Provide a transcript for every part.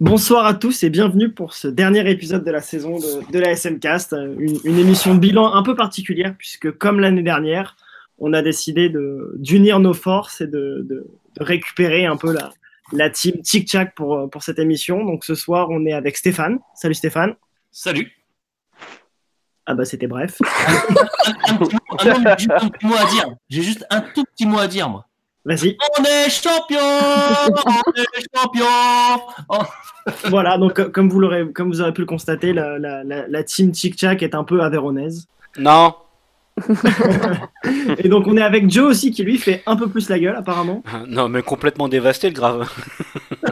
Bonsoir à tous et bienvenue pour ce dernier épisode de la saison de, de la SMcast, une, une émission bilan un peu particulière puisque comme l'année dernière, on a décidé d'unir nos forces et de, de- de récupérer un peu la, la team Tic Tac pour, pour cette émission. Donc ce soir, on est avec Stéphane. Salut Stéphane. Salut. Ah bah c'était bref. Un, un petit mot à dire. J'ai juste un tout petit mot à dire, moi. Vas-y. On est champion On est champion Oh, Voilà, donc co- comme vous, l'aurez, comme vous aurez pu le constater, la, la, la, la team Tic Tac est un peu avéronaise. Non. Et donc on est avec Joe aussi qui lui fait un peu plus la gueule apparemment. Non, mais complètement dévasté le grave.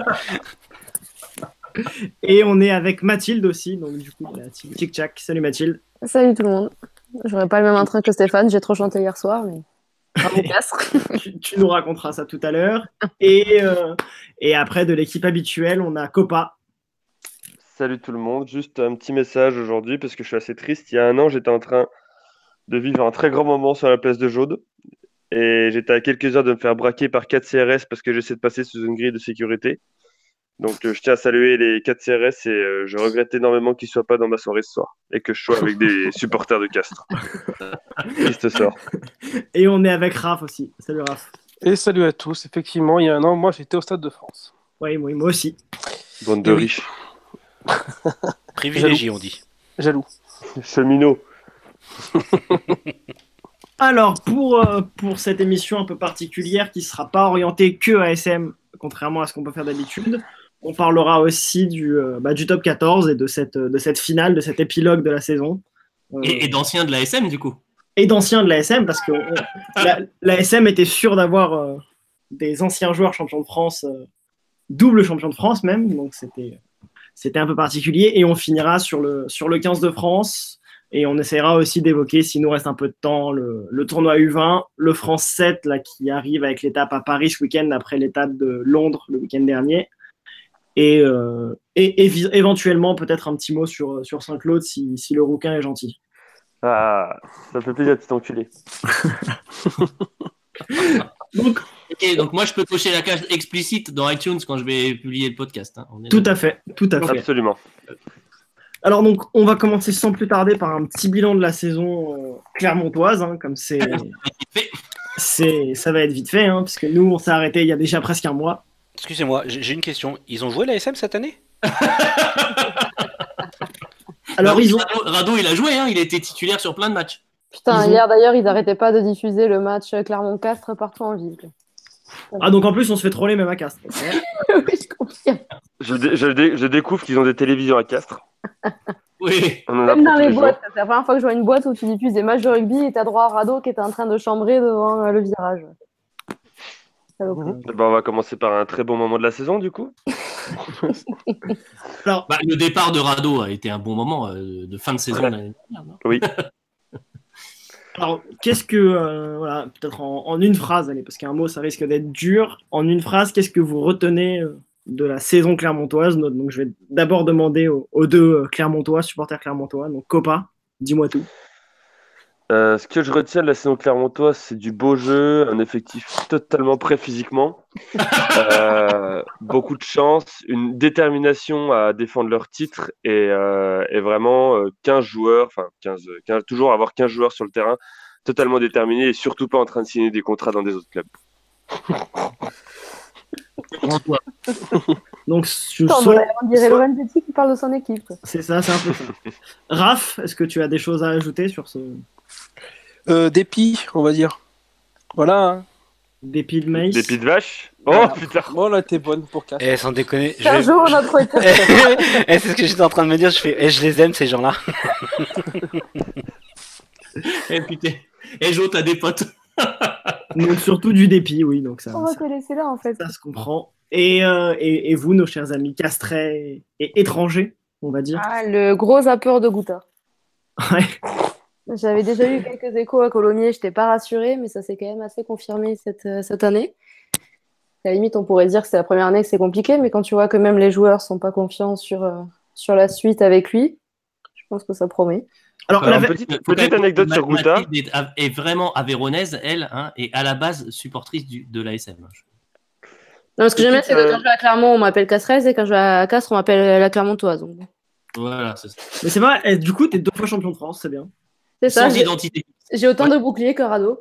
Et on est avec Mathilde aussi, donc du coup la team Tic Tac. Salut Mathilde. Salut tout le monde. J'aurais pas le même entrain que Stéphane, j'ai trop chanté hier soir, mais. Tu nous raconteras ça tout à l'heure. Et, euh, et après, de l'équipe habituelle, on a Copa. Salut tout le monde, juste un petit message aujourd'hui parce que je suis assez triste. Il y a un an, j'étais en train de vivre un très grand moment sur la place de Jaude et j'étais à quelques heures de me faire braquer par 4 CRS parce que j'essaie de passer sous une grille de sécurité. Donc euh, je tiens à saluer les 4 CRS et euh, je regrette énormément qu'ils ne soient pas dans ma soirée ce soir et que je sois avec des supporters de Castres. Triste sort. Et on est avec Raph aussi. Salut Raph. Et salut à tous. Effectivement, il y a un an, moi j'étais au Stade de France. Oui, moi, moi aussi. Bande de Oui. riches. Privilégié, on dit. Jaloux. Cheminots. Alors, pour, euh, pour cette émission un peu particulière qui ne sera pas orientée que ASM, contrairement à ce qu'on peut faire d'habitude, on parlera aussi du, euh, bah, du top 14 et de cette, de cette finale, de cet épilogue de la saison. Euh, Et, et d'anciens de la SM, du coup. et d'anciens de l'ASM, parce que la, l'ASM était sûr d'avoir euh, des anciens joueurs champions de France, euh, double champion de France même, donc c'était, c'était un peu particulier. Et on finira sur le, sur le 15 de France, et on essaiera aussi d'évoquer, s'il nous reste un peu de temps, le, le tournoi U20, le France 7 là, qui arrive avec l'étape à Paris ce week-end après l'étape de Londres le week-end dernier. Et, euh, et, évi- éventuellement peut-être un petit mot sur, sur Saint-Claude si, si le rouquin est gentil. Ah, ça fait plaisir, petit enculé. Donc, donc moi, je peux cocher la case explicite dans iTunes quand je vais publier le podcast. hein. On est Tout à fait, tout à fait. Absolument. Alors donc, on va commencer sans plus tarder par un petit bilan de la saison euh, clermontoise, hein, comme c'est, c'est, ça va être vite fait, hein, parce que nous, on s'est arrêté il y a déjà presque un mois. Excusez-moi, j'ai une question. Ils ont joué la SM cette année? Alors oui, ils ont, Rado, Rado, il a joué, hein, il a été titulaire sur plein de matchs. Putain, Ils ont- hier d'ailleurs, ils n'arrêtaient pas de diffuser le match Clermont-Castres partout en ville. ah donc en plus, on se fait troller même à Castres. oui, je confirme. Je, dé- je dé- je découvre qu'ils ont des télévisions à Castres. Oui. On en Même dans les jours. boîtes, c'est la première fois que je vois une boîte où tu diffuses des matchs de rugby et t'as droit à Rado qui était en train de chambrer devant euh, le virage. Saloperie. Eh ben, on va commencer par un très bon moment de la saison, du coup. Alors, Bah, le départ de Rado a été un bon moment euh, de fin de saison l'année dernière. non? Alors qu'est-ce que, euh, voilà, peut-être en, en une phrase, allez, parce qu'un mot, ça risque d'être dur. En une phrase, qu'est-ce que vous retenez euh, de la saison clermontoise? Donc je vais d'abord demander aux, aux deux clermontois, supporters clermontois, donc Copa, dis-moi tout. Euh, ce que je retiens de la saison clermontoise, c'est du beau jeu, un effectif totalement prêt physiquement, euh, beaucoup de chance, une détermination à défendre leur titre et, euh, et vraiment euh, 15 joueurs, enfin 15, 15 toujours avoir 15 joueurs sur le terrain totalement déterminés et surtout pas en train de signer des contrats dans des autres clubs. Donc, je- Putain, soit- on dirait Lorenzetti qui parle de son équipe. c'est ça, c'est un peu ça. Raph, est-ce que tu as des choses à ajouter sur ce Euh, dépit, on va dire. Voilà. hein. dépit de maïs Des pieds de vache Oh Voilà. putain Bon, là, t'es bonne pour 4. Eh, sans déconner. je C'est un vais- jour notre. Eh, c'est ce que j'étais en train de me dire. Je fais, eh, je les aime ces gens-là. Eh putain. Et Jo, t'as des potes. Donc surtout du dépit, oui, donc ça, On va ça, te laisser là en fait. ça se comprend. Et, euh, et, et vous, nos chers amis castrés et étrangers, on va dire. Ah, le gros zappeur de Gouta. Ouais. J'avais déjà eu quelques échos à Colomiers, je n'étais pas rassurée, mais ça s'est quand même assez confirmé cette, euh, cette année. À la limite, on pourrait dire que c'est la première année que c'est compliqué, mais quand tu vois que même les joueurs sont pas confiants sur, euh, sur la suite avec lui, je pense que ça promet. Alors, Alors, la- petite, petite anecdote sur. Mathilde est, est vraiment avéronaise, elle, hein, et à la base supportrice du- de l'ASM. Non, ce que j'aime bien, c'est que Euh, quand je vais à Clermont, on m'appelle Casseresse et quand je vais à Castres, on m'appelle la Clermontoise. Donc. Voilà, c'est ça. Mais c'est vrai, et du coup, t'es deux fois champion de France, c'est bien. c'est ça. Sans identité. j'ai autant de boucliers que Rado.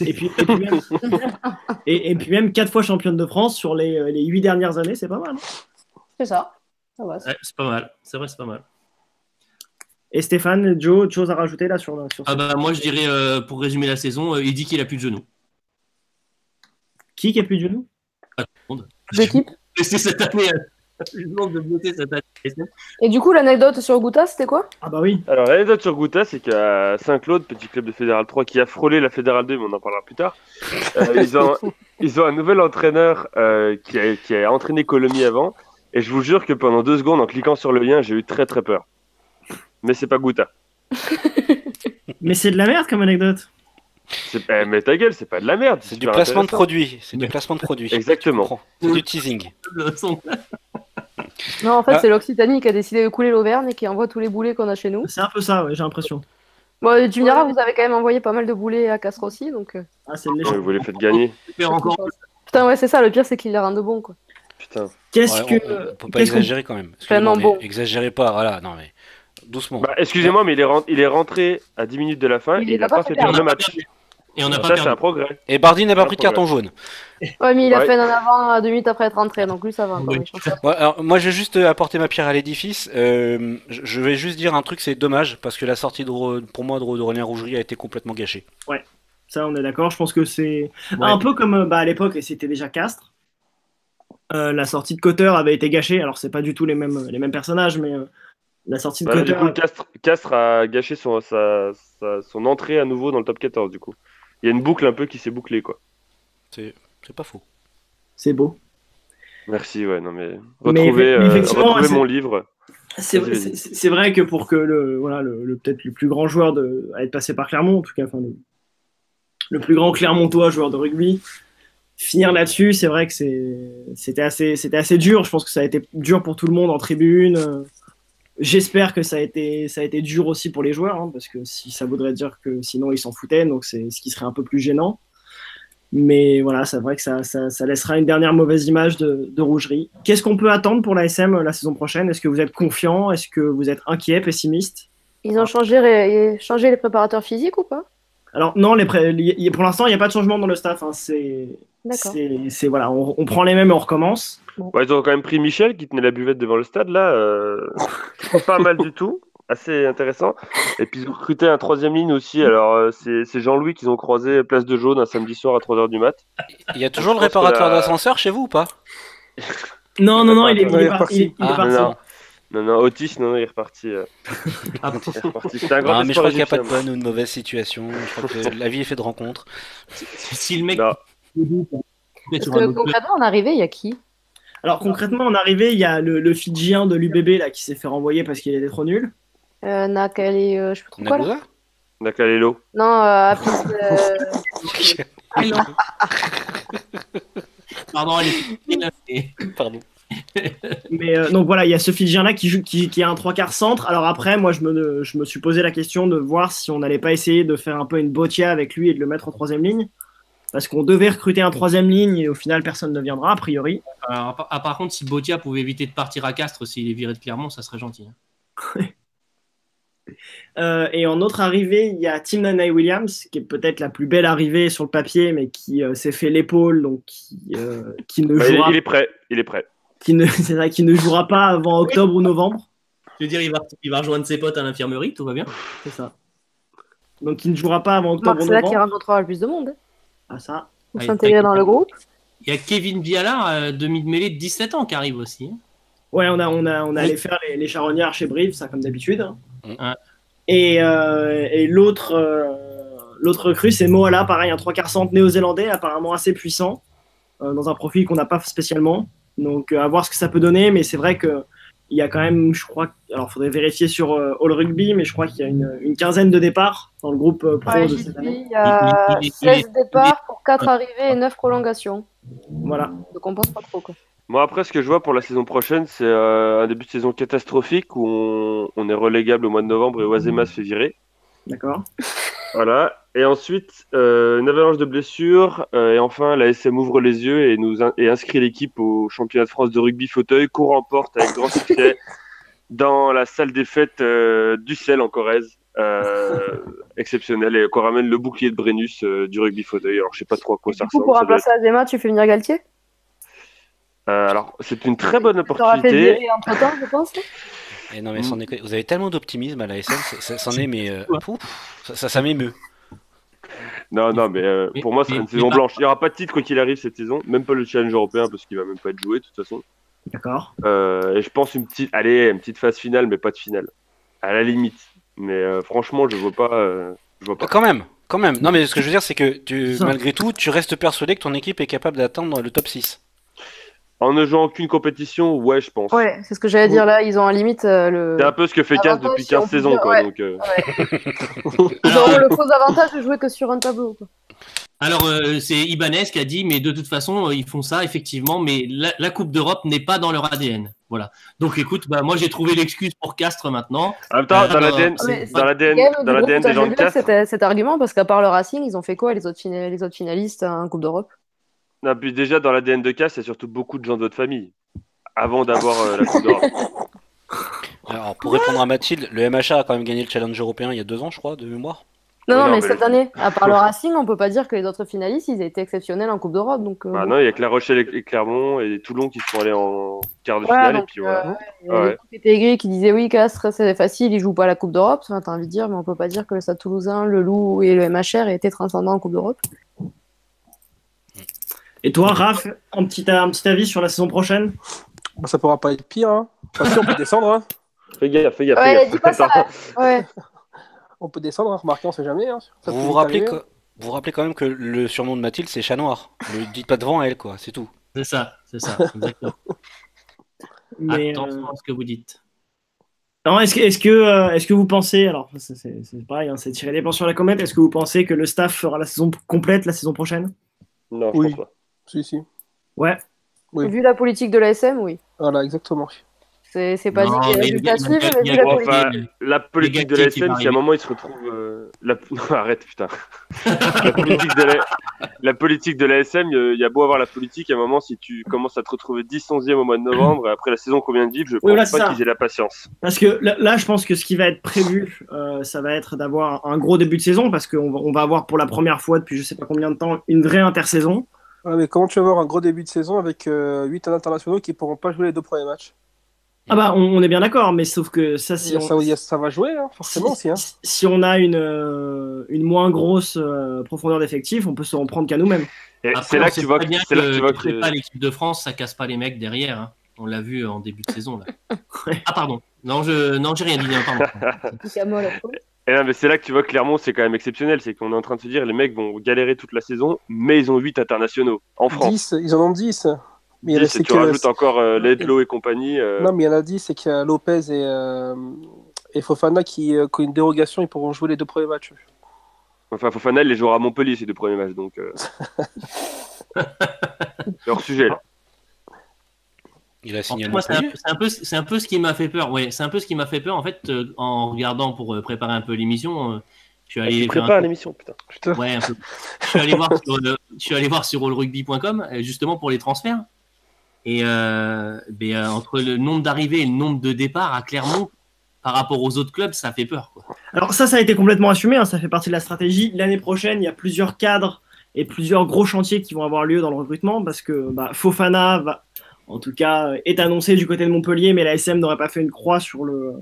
Et puis, et puis même, et, et puis même quatre fois championne de France sur les, euh, les huit dernières années, c'est pas mal. hein. C'est ça. Ça Ouais, c'est pas mal. C'est vrai, c'est pas mal. Et Stéphane, Joe, autre chose à rajouter là sur, sur Ah ce- bah moi je dirais euh, pour résumer la saison, euh, il dit qu'il a plus de genoux. Qui qui a plus de genoux? L'équipe. C'est cette année. euh, Je demande de voter cette année. Et du coup, l'anecdote sur Gouta, c'était quoi? Ah bah oui. Alors, l'anecdote sur Gouta, c'est qu'à Saint-Claude, petit club de Fédéral 3 qui a frôlé la Fédéral 2, mais on en parlera plus tard, euh, ils, ont, ils ont un nouvel entraîneur euh, qui, a, qui a entraîné Colomiers avant. Et je vous jure que pendant deux secondes, en cliquant sur le lien, j'ai eu très très peur. Mais c'est pas Gouta. Mais c'est de la merde comme anecdote. C'est- Eh, mais ta gueule, c'est pas de la merde. C'est du placement de produit. C'est du placement de produit. Exactement. C'est du teasing. Non, en fait, Ah. c'est l'Occitanie qui a décidé de couler l'Auvergne et qui envoie tous les boulets qu'on a chez nous. C'est un peu ça, ouais, j'ai l'impression. Bon, tu me diras, vous avez quand même envoyé pas mal de boulets à Castres aussi, donc. euh, Ah, c'est une Ouais, vous les faites gagner. Putain, ouais, c'est ça. Le pire, c'est qu'ils les rendent bons, quoi. Putain. Qu'est-ce Ouais, que. on, on peut pas qu'est-ce qu'on- exagérer quand même. Mais bon. Exagérez pas, voilà, non mais doucement. Bah, excusez-moi, mais il est, ren- il est rentré à 10 minutes de la fin Il et il a a pas pas fait le match. Et on n'a pas Ça, c'est un perdu. progrès. Et Bardi n'a pas pas pris de carton jaune. Ouais, mais il a Ouais. fait un avant euh, deux minutes après être rentré, donc lui, ça va. Oui. Ouais, alors, moi, je vais juste euh, apporter ma pierre à l'édifice. Euh, je vais juste dire un truc, c'est dommage parce que la sortie de, pour moi de Rodorien Rougerie a été complètement gâchée. Ça, on est d'accord. Je pense que c'est Ouais. un peu comme bah, à l'époque, et c'était déjà Castres. Euh, la sortie de Cotter avait été gâchée. Alors, c'est pas du tout les mêmes, les mêmes personnages, mais euh, la sortie de Bah, Cotter. du coup, Castres, Castres a gâché son, sa, sa- son entrée à nouveau dans le top 14, du coup. Il y a une boucle un peu qui s'est bouclée, quoi. C'est pas faux. C'est beau. Merci, ouais, non mais. Mais- Retrouvez, mais euh, effectivement, retrouvez c'est- mon livre. C'est vrai que pour que le voilà le, le- peut-être le plus grand joueur de, à être passé par Clermont, en tout cas, enfin, le, le plus grand Clermontois joueur de rugby, finir là-dessus, c'est vrai que c'est c'était assez c'était assez dur. Je pense que ça a été dur pour tout le monde en tribune. Euh, J'espère que ça a été ça a été dur aussi pour les joueurs, hein, parce que si ça voudrait dire que sinon ils s'en foutaient, donc c'est ce qui serait un peu plus gênant. Mais voilà, c'est vrai que ça, ça, ça laissera une dernière mauvaise image de, de rougerie. Qu'est-ce qu'on peut attendre pour la SM la saison prochaine? Est-ce que vous êtes confiant? Est-ce que vous êtes inquiet, pessimiste? Ils ont changé, changé les préparateurs physiques ou pas? Alors non, les pour l'instant, il n'y a pas de changement dans le staff. hein. C'est. C'est, c'est- voilà, on, on prend les mêmes et on recommence. Ouais, ils ont quand même pris Michel qui tenait la buvette devant le stade, là. euh, pas mal du tout. Assez intéressant. Et puis ils ont recruté un troisième ligne aussi. Alors, euh, c'est c'est Jean-Louis qu'ils ont croisé place de jaune un samedi soir à 3h du mat. Il y a toujours le réparateur la- d'ascenseur chez vous ou pas? Non, non, non, il est, il Il est est par- reparti. il est- il est Ah, parti. non. Non, non, Otis, non, non, il est reparti. euh, Ah, il est reparti. C'était un grand Non, mais je crois qu'il n'y a pas de bonne ou de mauvaise situation. Je crois que la vie est faite de rencontres. Si le mec. Non. Parce que concrètement, en arrivée, il y a qui? Alors concrètement, en arrivée, il y a le, le Fidjien de l'UBB là qui s'est fait renvoyer parce qu'il était trop nul. euh, Nakal et euh, je sais plus trop quoi là. Nakalelo. Non, euh, Apis, euh. Pardon, elle est. Pardon. Mais euh, donc voilà, il y a ce Fidjien là qui joue, qui, qui a un trois quarts centre. Alors après, moi, je me, je me suis posé la question de voir si on n'allait pas essayer de faire un peu une botia avec lui et de le mettre en troisième ligne. Parce qu'on devait recruter un troisième ligne et au final, personne ne viendra, a priori. Alors, ah, par contre, si Botia pouvait éviter de partir à Castres s'il est viré de Clermont, ça serait gentil. hein. Euh, et en autre arrivée, il y a Tim Nanae Williams, qui est peut-être la plus belle arrivée sur le papier, mais qui euh, s'est fait l'épaule, donc qui, euh, qui ne Bah, il, jouera, il est prêt. Il est prêt. qui ne, c'est vrai, qui ne jouera pas avant octobre ou novembre. Je veux dire, il va, il va rejoindre ses potes à l'infirmerie, tout va bien. C'est ça. Donc qui ne jouera pas avant octobre Marc, ou c'est là qui novembre. rencontrera le plus de monde hein, Ah ça. pour Ouais, s'intégrer dans le groupe. Il y a Kevin Bialard, euh, demi-mêlée de 17 ans, qui arrive aussi. hein. Ouais, on a, on a, on a allé faire les, les charognards chez Brive, ça comme d'habitude. hein. Ouais. Et, euh, et l'autre, euh, l'autre recrue, c'est Moala, pareil, un trois quarts centre néo-zélandais, apparemment assez puissant, euh, dans un profil qu'on n'a pas spécialement. Donc euh, à voir ce que ça peut donner, mais c'est vrai que il y a quand même, je crois, alors faudrait vérifier sur euh, All Rugby, mais je crois qu'il y a une, une quinzaine de départs dans le groupe euh, pro Ouais, de cette année. il y a Il- il- il- il- 16 départs pour 4 arrivées et 9 prolongations. Voilà. Donc on pense pas trop quoi. Moi, après, ce que je vois pour la saison prochaine, c'est euh, un début de saison catastrophique où on, on est relégable au mois de novembre et Oazema se fait virer. D'accord. Voilà. Et ensuite, euh, une avalanche de blessures. euh, et enfin, la SM ouvre les yeux et, nous in- et inscrit l'équipe au championnat de France de rugby fauteuil qu'on remporte avec grand succès dans la salle des fêtes euh, du Sel en Corrèze. Exceptionnel. Et qu'on ramène le bouclier de Brennus du rugby fauteuil. Alors, je sais pas trop à quoi ça Du coup, ressemble. pour remplacer Azema, tu fais venir Galtier? Alors, c'est une très bonne fait opportunité. virer entre temps, je pense. Et non, mais sans déconner, vous avez tellement d'optimisme à la c'est- c'en est, mais. euh, pouf, ça, ça, ça m'émeut. Non, non, mais euh, Mais- pour moi, c'est mais- une saison mais- blanche. Il n'y aura pas de titre quoi qu'il arrive cette saison, même pas le challenge européen parce qu'il va même pas être joué de toute façon. D'accord. Euh, et je pense une petite, allez, une petite phase finale, mais pas de finale, à la limite. Mais euh, franchement, je vois pas, euh, je vois pas. Quand même, quand même. Non, mais ce que je veux dire, c'est que tu, Ça. malgré tout, tu restes persuadé que ton équipe est capable d'atteindre le top 6. En ne jouant aucune compétition, ouais, je pense. Ouais, c'est ce que j'allais dire là. Ils ont un limite euh, le. C'est un peu ce que fait Avantage, depuis si on 15 peut saisons, dire, quoi. ouais. Donc, euh, Ils Alors, auront le faux avantage de jouer que sur un tableau. quoi. Alors, euh, c'est Ibanez qui a dit, mais de toute façon, euh, ils font ça, effectivement, mais la, la Coupe d'Europe n'est pas dans leur ADN. Voilà. Donc, écoute, bah, moi, j'ai trouvé l'excuse pour Castres maintenant. En même temps, Euh, dans l'ADN, ah, des gens de Castres, cet, cet argument parce qu'à part le Racing, ils ont fait quoi les autres, les autres finalistes en Coupe d'Europe? Non, puis déjà dans l'ADN de Cass, il y a surtout beaucoup de gens de votre famille avant d'avoir euh, la Coupe d'Europe. Alors, pour répondre à Mathilde, le MHA a quand même gagné le challenge européen il y a deux ans, je crois, de mémoire. Non, Ouais, non, non, mais, mais cette le- année, à part le Racing, on peut pas dire que les autres finalistes, ils étaient exceptionnels en Coupe d'Europe. Donc, euh, Bah bon. non, il y a que La Rochelle et et Clermont et Toulon qui sont allés en quart de Ouais, finale et donc, puis voilà. euh, il y Ouais. qui disait oui, Castres, c'est facile, ils jouent pas la Coupe d'Europe. Enfin, t'as envie de dire, mais on peut pas dire que le Stade Toulousain, le Loup et le MHR aient été transcendants en Coupe d'Europe. Et toi, Raph, un petit, un petit avis sur la saison prochaine? Bah, ça pourra pas être pire. Hein. Parce qu'on peut descendre. Hein. Fais gaffe, fais gaffe. Ouais, fais dis pas ça. Ouais. On peut descendre, hein. remarquez, on sait jamais. Hein. Ça Vous vous, rappelez que, vous vous rappelez quand même que le surnom de Mathilde, c'est Chat Noir. Ne dites pas devant elle, quoi, c'est tout. C'est ça, c'est ça. Exactement. Mais, Attention euh, à ce que vous dites. Non, est-ce que, est-ce que, euh, est-ce que vous pensez, alors c'est, c'est- c'est pareil, hein, c'est tirer des plans sur la comète, est-ce que vous pensez que le staff fera la saison complète la saison prochaine? Non, je Oui. pense pas. Si, si. Ouais. Oui. Vu la politique de l'ASM, oui. Voilà, exactement. C'est c'est pas Non, dit qu'il y a des résultats suivre, mais vu la politique. Enfin, la politique de Galtier la qui SM, va si à un moment il se retrouve. euh, la... Non, arrête, putain. la, politique de la... la politique de la SM, il y a beau avoir la politique, à un moment, si tu commences à te retrouver 10 11e au mois de novembre, après la saison qu'on vient de vivre, je pense c'est pas qu'ils aient la patience. Parce que là, là, je pense que ce qui va être prévu, euh, ça va être d'avoir un gros début de saison, parce qu'on va, on va avoir pour la première fois depuis je sais pas combien de temps une vraie intersaison. Ouais, mais comment tu vas avoir un gros début de saison avec 8 internationaux qui pourront pas jouer les deux premiers matchs? Ah bah, on, on est bien d'accord, mais sauf que ça, si on, ça, ça va jouer, hein, forcément si, aussi. Hein. si- on a une, euh, une moins grosse euh, profondeur d'effectif, on peut se en prendre qu'à nous-mêmes. C'est là on que tu vois que, c'est là que tu vois que- pas l'équipe de France, ça casse pas les mecs derrière. hein. On l'a vu en début de saison. Là. Ah, pardon. Non, je non, j'ai rien dit. hein, pardon. Et non, mais c'est là que tu vois Clermont, c'est quand même exceptionnel. C'est qu'on est en train de se dire, les mecs vont galérer toute la saison, mais ils ont 8 internationaux en France. 10, ils en ont 10. Mais il y en a- 10, c'est et tu rajoutes encore euh, Ledlow et compagnie. euh, Non, mais il y en a 10, c'est qu'il y a Lopez et, euh, et Fofana qui, qui ont une dérogation, ils pourront jouer les deux premiers matchs. Enfin, Fofana, il les jouera à Montpellier ces deux premiers matchs. Donc, c'est hors sujet. Là. Il a signé à Moi, c'est un, Montpellier. c'est un peu, c'est un peu ce qui m'a fait peur. Ouais, c'est un peu ce qui m'a fait peur en fait euh, en regardant pour euh, préparer un peu l'émission. euh, je suis Ah, allé tu faire un prépares l'émission, putain. Putain. Ouais, un peu. Je suis allé voir sur, le- je suis allé voir sur allrugby.com euh, justement pour les transferts. Et euh, ben, euh, entre le nombre d'arrivées et le nombre de départs à Clermont, par rapport aux autres clubs, ça fait peur. Quoi. Alors ça, ça a été complètement assumé, hein, ça fait partie de la stratégie. L'année prochaine, il y a plusieurs cadres et plusieurs gros chantiers qui vont avoir lieu dans le recrutement parce que bah, Fofana va, en tout cas, euh, est annoncé du côté de Montpellier, mais la SM n'aurait pas fait une croix sur le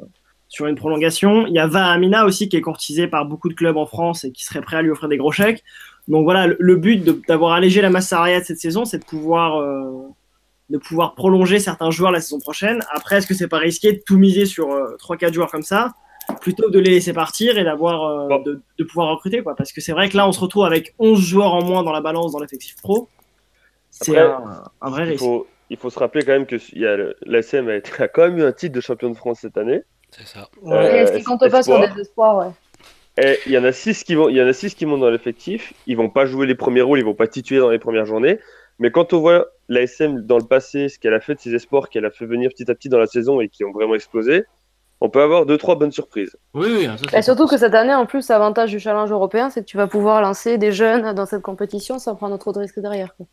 sur une prolongation. Il y a Vahamina aussi qui est courtisé par beaucoup de clubs en France et qui serait prêt à lui offrir des gros chèques. Donc voilà, le, le but d'avoir allégé la masse salariale cette saison, c'est de pouvoir euh, de pouvoir prolonger certains joueurs la saison prochaine. Après, est-ce que c'est pas risqué de tout miser sur euh, 3-4 joueurs comme ça plutôt que de les laisser partir et d'avoir euh, Bon. de, de pouvoir recruter quoi? Parce que c'est vrai que là on se retrouve avec 11 joueurs en moins dans la balance dans l'effectif pro c'est un, un vrai risque faut, il faut se rappeler quand même que il y a le- l'ASM a, été- a quand même eu un titre de champion de France cette année. C'est ça. Euh, Est-ce qu'ils comptent pas sur espoir. des espoirs, ouais. Et il y en a six qui vont, il y en a six qui montent dans l'effectif. Ils vont pas jouer les premiers rôles, ils vont pas tituer dans les premières journées. Mais quand on voit l'ASM dans le passé, ce qu'elle a fait de ses espoirs, qu'elle a fait venir petit à petit dans la saison et qui ont vraiment explosé, on peut avoir deux trois bonnes surprises. Oui, oui. ça, c'est Et surtout que cette année, en plus, l'avantage du challenge européen, c'est que tu vas pouvoir lancer des jeunes dans cette compétition sans prendre trop de risques derrière. quoi.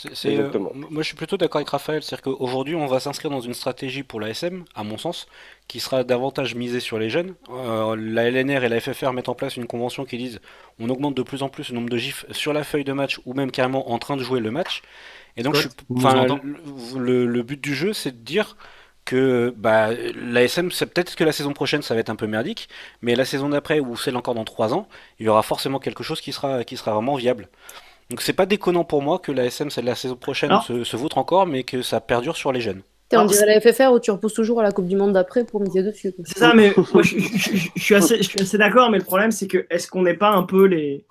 C'est- c'est, euh, moi, je suis plutôt d'accord avec Raphaël. C'est-à-dire qu'aujourd'hui, on va s'inscrire dans une stratégie pour la SM, à mon sens, qui sera davantage misée sur les jeunes. Euh, la LNR et la FFR mettent en place une convention qui disent on augmente de plus en plus le nombre de gifs sur la feuille de match ou même carrément en train de jouer le match. Et donc, je le, le- le but du jeu, c'est de dire que bah, la SM, c'est peut-être que la saison prochaine, ça va être un peu merdique, mais la saison d'après, ou celle encore dans 3 ans, il y aura forcément quelque chose qui sera, qui sera vraiment viable. Donc c'est pas déconnant pour moi que la SM, celle de la saison prochaine, se, se vautre encore, mais que ça perdure sur les jeunes. On dirait la FFR où tu repousses toujours à la Coupe du Monde d'après pour miser dessus. C'est ça, mais moi, je, je- je- je suis assez, d'accord, mais le problème, c'est que est-ce qu'on n'est pas un peu les.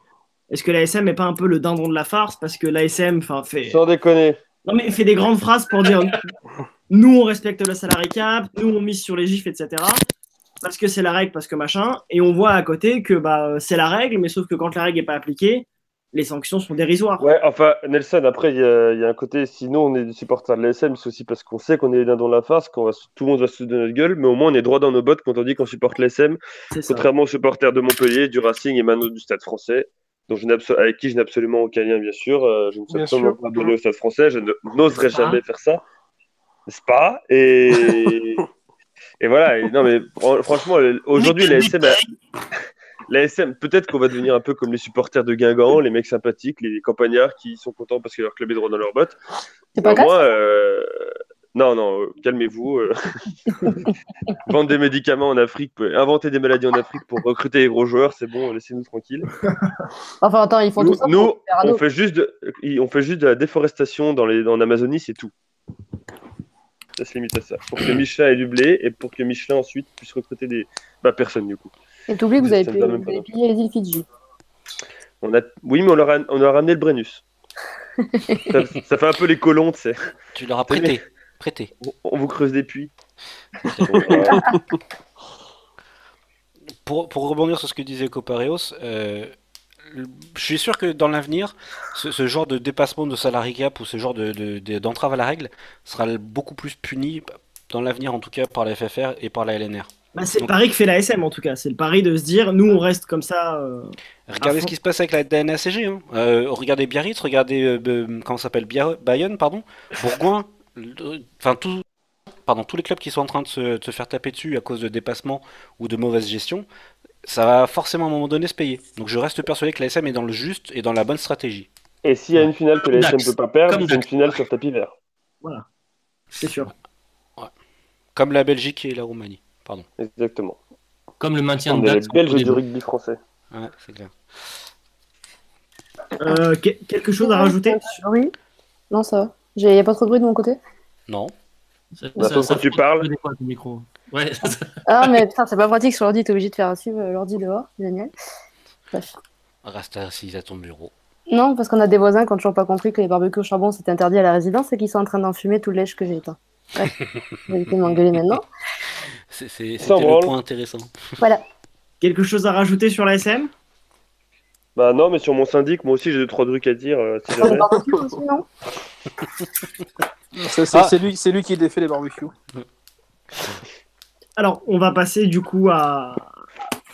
Est-ce que l'ASM n'est pas un peu le dindon de la farce Parce que l'ASM enfin, fait. Sans déconner. Non, mais fait des grandes phrases pour dire nous, on respecte le salarié cap, nous, on mise sur les gifs, etc. Parce que c'est la règle, parce que machin. Et on voit à côté que bah, c'est la règle, mais sauf que quand la règle n'est pas appliquée, les sanctions sont dérisoires. Ouais, enfin, Nelson, après, il y, a il y a un côté, sinon on est des supporters de l'ASM, c'est aussi parce qu'on sait qu'on est les dindons de la farce, qu'on va, tout le monde va se de notre gueule, mais au moins on est droit dans nos bottes quand on dit qu'on supporte l'ASM, contrairement aux supporters de Montpellier, du Racing et maintenant du Stade français, dont je avec qui je n'ai absolument aucun lien, bien sûr. Euh, je ne suis absolument pas abonné au Stade français, je n'oserais jamais faire ça. N'est-ce pas? Et. Et voilà, et non mais fran- franchement, aujourd'hui l'ASM, a- l'ASM, peut-être qu'on va devenir un peu comme les supporters de Guingamp, les mecs sympathiques, les campagnards qui sont contents parce que leur club est droit dans leurs bottes. C'est pas Bah, grave. moi, euh, non, non, euh, calmez-vous. euh. Vendre des médicaments en Afrique, inventer des maladies en Afrique pour recruter les gros joueurs, c'est bon, laissez-nous tranquilles. Enfin, attends, ils font Nous, tout ça nous, on fait juste de, on fait juste de la déforestation dans les, en Amazonie, c'est tout. Ça se limite à ça. Pour que Michelin ait du blé et pour que Michelin ensuite puisse recruter des. Bah, personne du coup. Et t'oublies que vous avez, payé- vous avez les îles Fidji. On a... Oui, mais on leur a, on leur a ramené le Brennus. ça, ça fait un peu les colons, tu sais. Tu leur as prêté. Prêté. On- On vous creuse des puits. Pour, pour rebondir sur ce que disait Copareos, euh, je suis sûr que dans l'avenir, ce, ce genre de dépassement de salarié cap ou ce genre de, de- de- d'entrave à la règle sera beaucoup plus puni, dans l'avenir en tout cas, par la FFR et par la LNR. Bah, c'est le pari que fait la SM en tout cas. C'est le pari de se dire nous, on reste comme ça. euh, Regardez ce qui se passe avec la DNACG. Hein. Euh, regardez Biarritz, regardez euh, comment s'appelle Bayonne, pardon, Bourgoin, enfin tout, pardon, tous les clubs qui sont en train de se, de se faire taper dessus à cause de dépassements ou de mauvaise gestion, ça va forcément à un moment donné se payer. Donc je reste persuadé que la SM est dans le juste et dans la bonne stratégie. Et s'il y a une finale que la SM ne peut pas perdre, Comme c'est une finale sur tapis vert. c'est sûr. Comme la Belgique et la Roumanie. Pardon. Exactement. Comme le maintien On de contre les du rugby français. Ouais, c'est clair. Euh, que- quelque chose à rajouter? Oui. Non, ça va. Il n'y a pas trop de bruit de mon côté? Non. Ça- Bah, ça- ça que tu parles. des fois, ton micro. Ouais, Ah, mais putain, c'est pas pratique sur l'ordi, t'es obligé de faire suivre euh, l'ordi dehors. Génial. Bref. Reste assis à ton bureau. Non, parce qu'on a des voisins qui ont toujours pas compris que les barbecues au charbon c'était interdit à la résidence et qu'ils sont en train d'enfumer tout le lèche que j'ai éteint. Bref, je vais éviter de m'engueuler maintenant. C'est- C'était le point intéressant. Voilà. Quelque chose à rajouter sur la SM Bah non, mais sur mon syndic, moi aussi j'ai deux trois trucs à dire. euh, si C'est Ah. lui, c'est lui qui défait les barbecues. Alors, on va passer du coup à,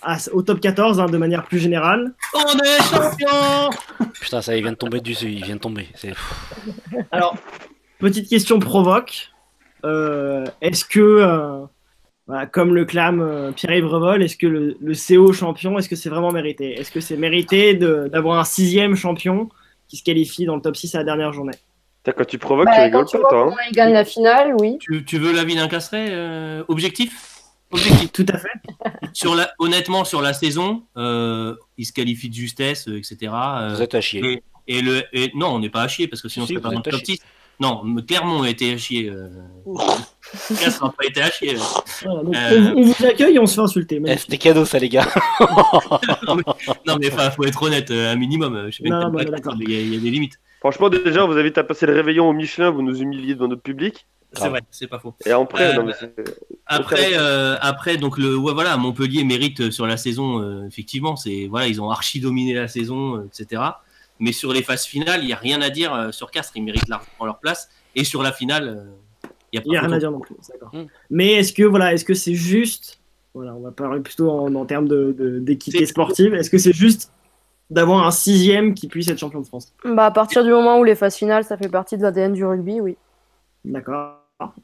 à- au top 14 hein, de manière plus générale. On est champion Putain, ça, il vient de tomber dessus, il vient de tomber. Alors, petite question provoque. Euh, est-ce que, euh, voilà, comme le clame euh, Pierre-Yves Revol, est-ce que le, le CO champion, est-ce que c'est vraiment mérité? Est-ce que c'est mérité de- d'avoir un sixième champion qui se qualifie dans le top 6 à la dernière journée? Quand tu provoques, Bah, tu Quand rigoles tu pas, toi. hein? ils gagnent la finale, oui. tu, tu veux l'avis d'un castré euh, Objectif? Objectif. Tout à fait. Sur la, honnêtement, sur la saison, euh, il se qualifie de justesse, euh, etc. euh, Vous êtes à chier. et, et le, et, non, on n'est pas à chier parce que sinon Si, c'est pas dans le top chier. 6. Non, mais Clermont a été à chier. Euh... N'a pas été à chier. Voilà, donc, Euh. on, on vous accueille et on se fait insulter. Eh, c'était cadeau ça les gars. Non, mais enfin, faut être honnête, euh, un minimum. euh, Je sais Non, bah, mais il y, a- il y a des limites. Franchement, déjà, on vous invite à passer le réveillon au Michelin, vous nous humiliez devant notre public. C'est vrai, c'est pas faux. Et après, Euh, non, mais c'est- Après, euh, après, donc le, ouais, voilà, Montpellier mérite euh, sur la saison, euh, effectivement, c'est voilà, ils ont archi dominé la saison, euh, etc. Mais sur les phases finales, il y a rien à dire euh, sur Castres, ils méritent largement leur place. Et sur la finale, euh, Il y a n'y a rien à dire non plus. D'accord. Mm. Mais est-ce que voilà, est-ce que c'est juste, voilà, on va parler plutôt en, en termes de- de- d'équité C'est- sportive. Est-ce que c'est juste d'avoir un sixième qui puisse être champion de France? Bah, à partir du moment où les phases finales, ça fait partie de l'ADN du rugby, oui. D'accord.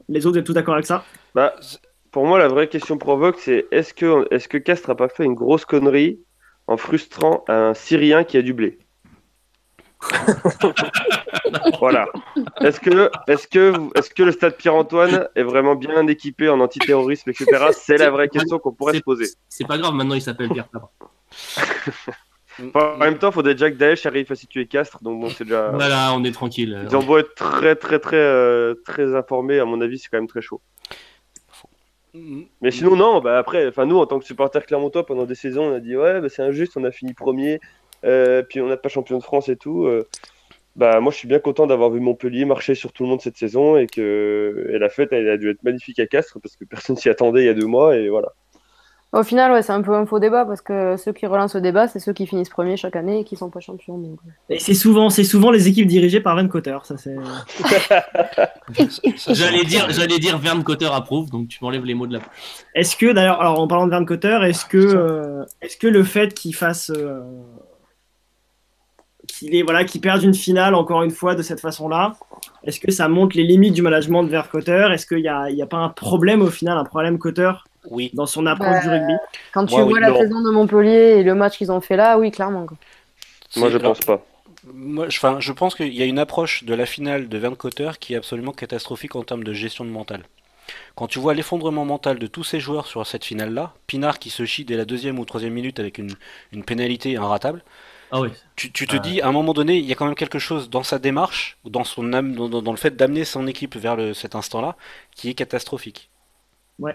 Les autres, vous êtes tout d'accord avec ça? Bah, pour moi, la vraie question provoque, c'est est-ce que, est-ce que Castres a pas fait une grosse connerie en frustrant un Syrien qui a du blé? Voilà. Est-ce que, est-ce que, est-ce que le stade Pierre-Antoine est vraiment bien équipé en antiterrorisme, etc. C'est la vraie question qu'on pourrait se poser. C'est pas grave, maintenant il s'appelle Pierre. Enfin, en même temps, il faudrait déjà que Daesh arrive à situer Castres, donc bon, c'est déjà. Voilà, on est tranquille. Ils ont beau être très, très, très, euh, très informés, à mon avis, c'est quand même très chaud. Mm. Mais sinon, non, bah après, enfin, nous, en tant que supporters clermontois, pendant des saisons, on a dit, ouais, bah, c'est injuste, on a fini premier, puis on n'a pas champion de France et tout. euh. bah, moi, je suis bien content d'avoir vu Montpellier marcher sur tout le monde cette saison et que et la fête, elle a dû être magnifique à Castres parce que personne s'y attendait il y a deux mois et voilà. Au final, ouais, c'est un peu un faux débat parce que ceux qui relancent le débat, c'est ceux qui finissent premiers chaque année et qui sont pas champions. donc. Et c'est souvent, c'est souvent les équipes dirigées par Van Cotter. Ça c'est. J'allais dire, j'allais dire Verne Cotter approuve, donc tu m'enlèves les mots de la bouche. Est-ce que d'ailleurs, alors en parlant de Van Cotter, est-ce que, euh, est-ce que le fait qu'il fasse, euh, qu'il est voilà, qu'il perde une finale encore une fois de cette façon-là, est-ce que ça montre les limites du management de Van Cotter Est-ce qu'il n'y a, il y a pas un problème au final, un problème Cotter Oui. dans son approche Bah, du rugby? Quand tu Ouais, vois oui, la non. saison de Montpellier et le match qu'ils ont fait là, oui, clairement. quoi. Moi, je pense pas. Moi, je, enfin, je pense qu'il y a une approche de la finale de Van Cotter qui est absolument catastrophique en termes de gestion de mental. Quand tu vois l'effondrement mental de tous ces joueurs sur cette finale-là, Pinard qui se chie dès la deuxième ou troisième minute avec une, une pénalité inratable, Ah oui. tu, tu te Ah. dis à un moment donné, il y a quand même quelque chose dans sa démarche, ou dans, son âme, dans, le fait d'amener son équipe vers le- cet instant-là, qui est catastrophique. Moi,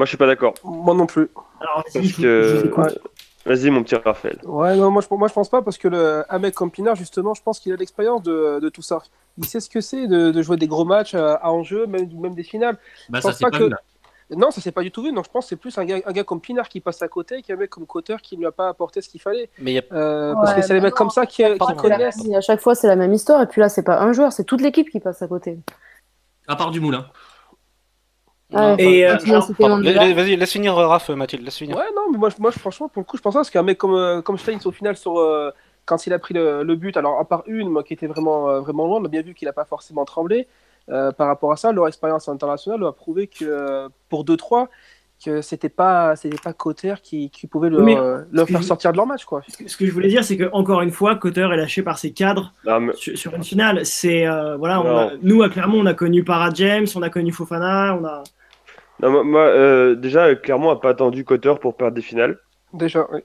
je suis pas d'accord. Moi non plus. Alors, Parce si, je, que- je vous écoute. Ouais. Vas-y, mon petit Raphaël. Ouais, non, moi je, moi je pense pas parce que le, un mec comme Pinard, justement, je pense qu'il a l'expérience de, de tout ça. Il sait ce que c'est de, de jouer des gros matchs à, à enjeu, même, même des finales. Bah Je ça pense pas pas que-. Non, ça s'est pas du tout vu. Donc je pense que c'est plus un gars, un gars comme Pinard qui passe à côté qu'un mec comme Cotter qui ne lui a pas apporté ce qu'il fallait. Mais il y a Euh, parce que c'est les mecs comme ça qui, qui connaissent. Et à chaque fois, c'est la même histoire. Et puis là, c'est pas un joueur, c'est toute l'équipe qui passe à côté. À part du moulin. Ouais. Et, euh, Vas-y, laisse finir euh, Raph, Mathilde, laisse finir. Ouais, non, mais moi, franchement, pour le coup, je pense pas parce qu'un mec comme, comme Steins, au final, sur, euh, quand il a pris le, le but, alors à part une, moi, qui était vraiment, euh, vraiment loin, on a bien vu qu'il a pas forcément tremblé. Euh, par rapport à ça, leur expérience internationale a prouvé que pour 2-3, que c'était pas, c'était pas Cotter qui, qui pouvait leur, Mais- euh, leur faire je- sortir de leur match, quoi. Ce que- Ce que je voulais dire, c'est que encore une fois, Cotter est lâché par ses cadres Non, mais- sur, sur une finale. C'est euh, voilà, on Non. a- nous à Clermont, on a connu Para James, on a connu Fofana, on a. non, moi, moi, euh, déjà, Clermont a pas attendu Cotter pour perdre des finales. Déjà, oui.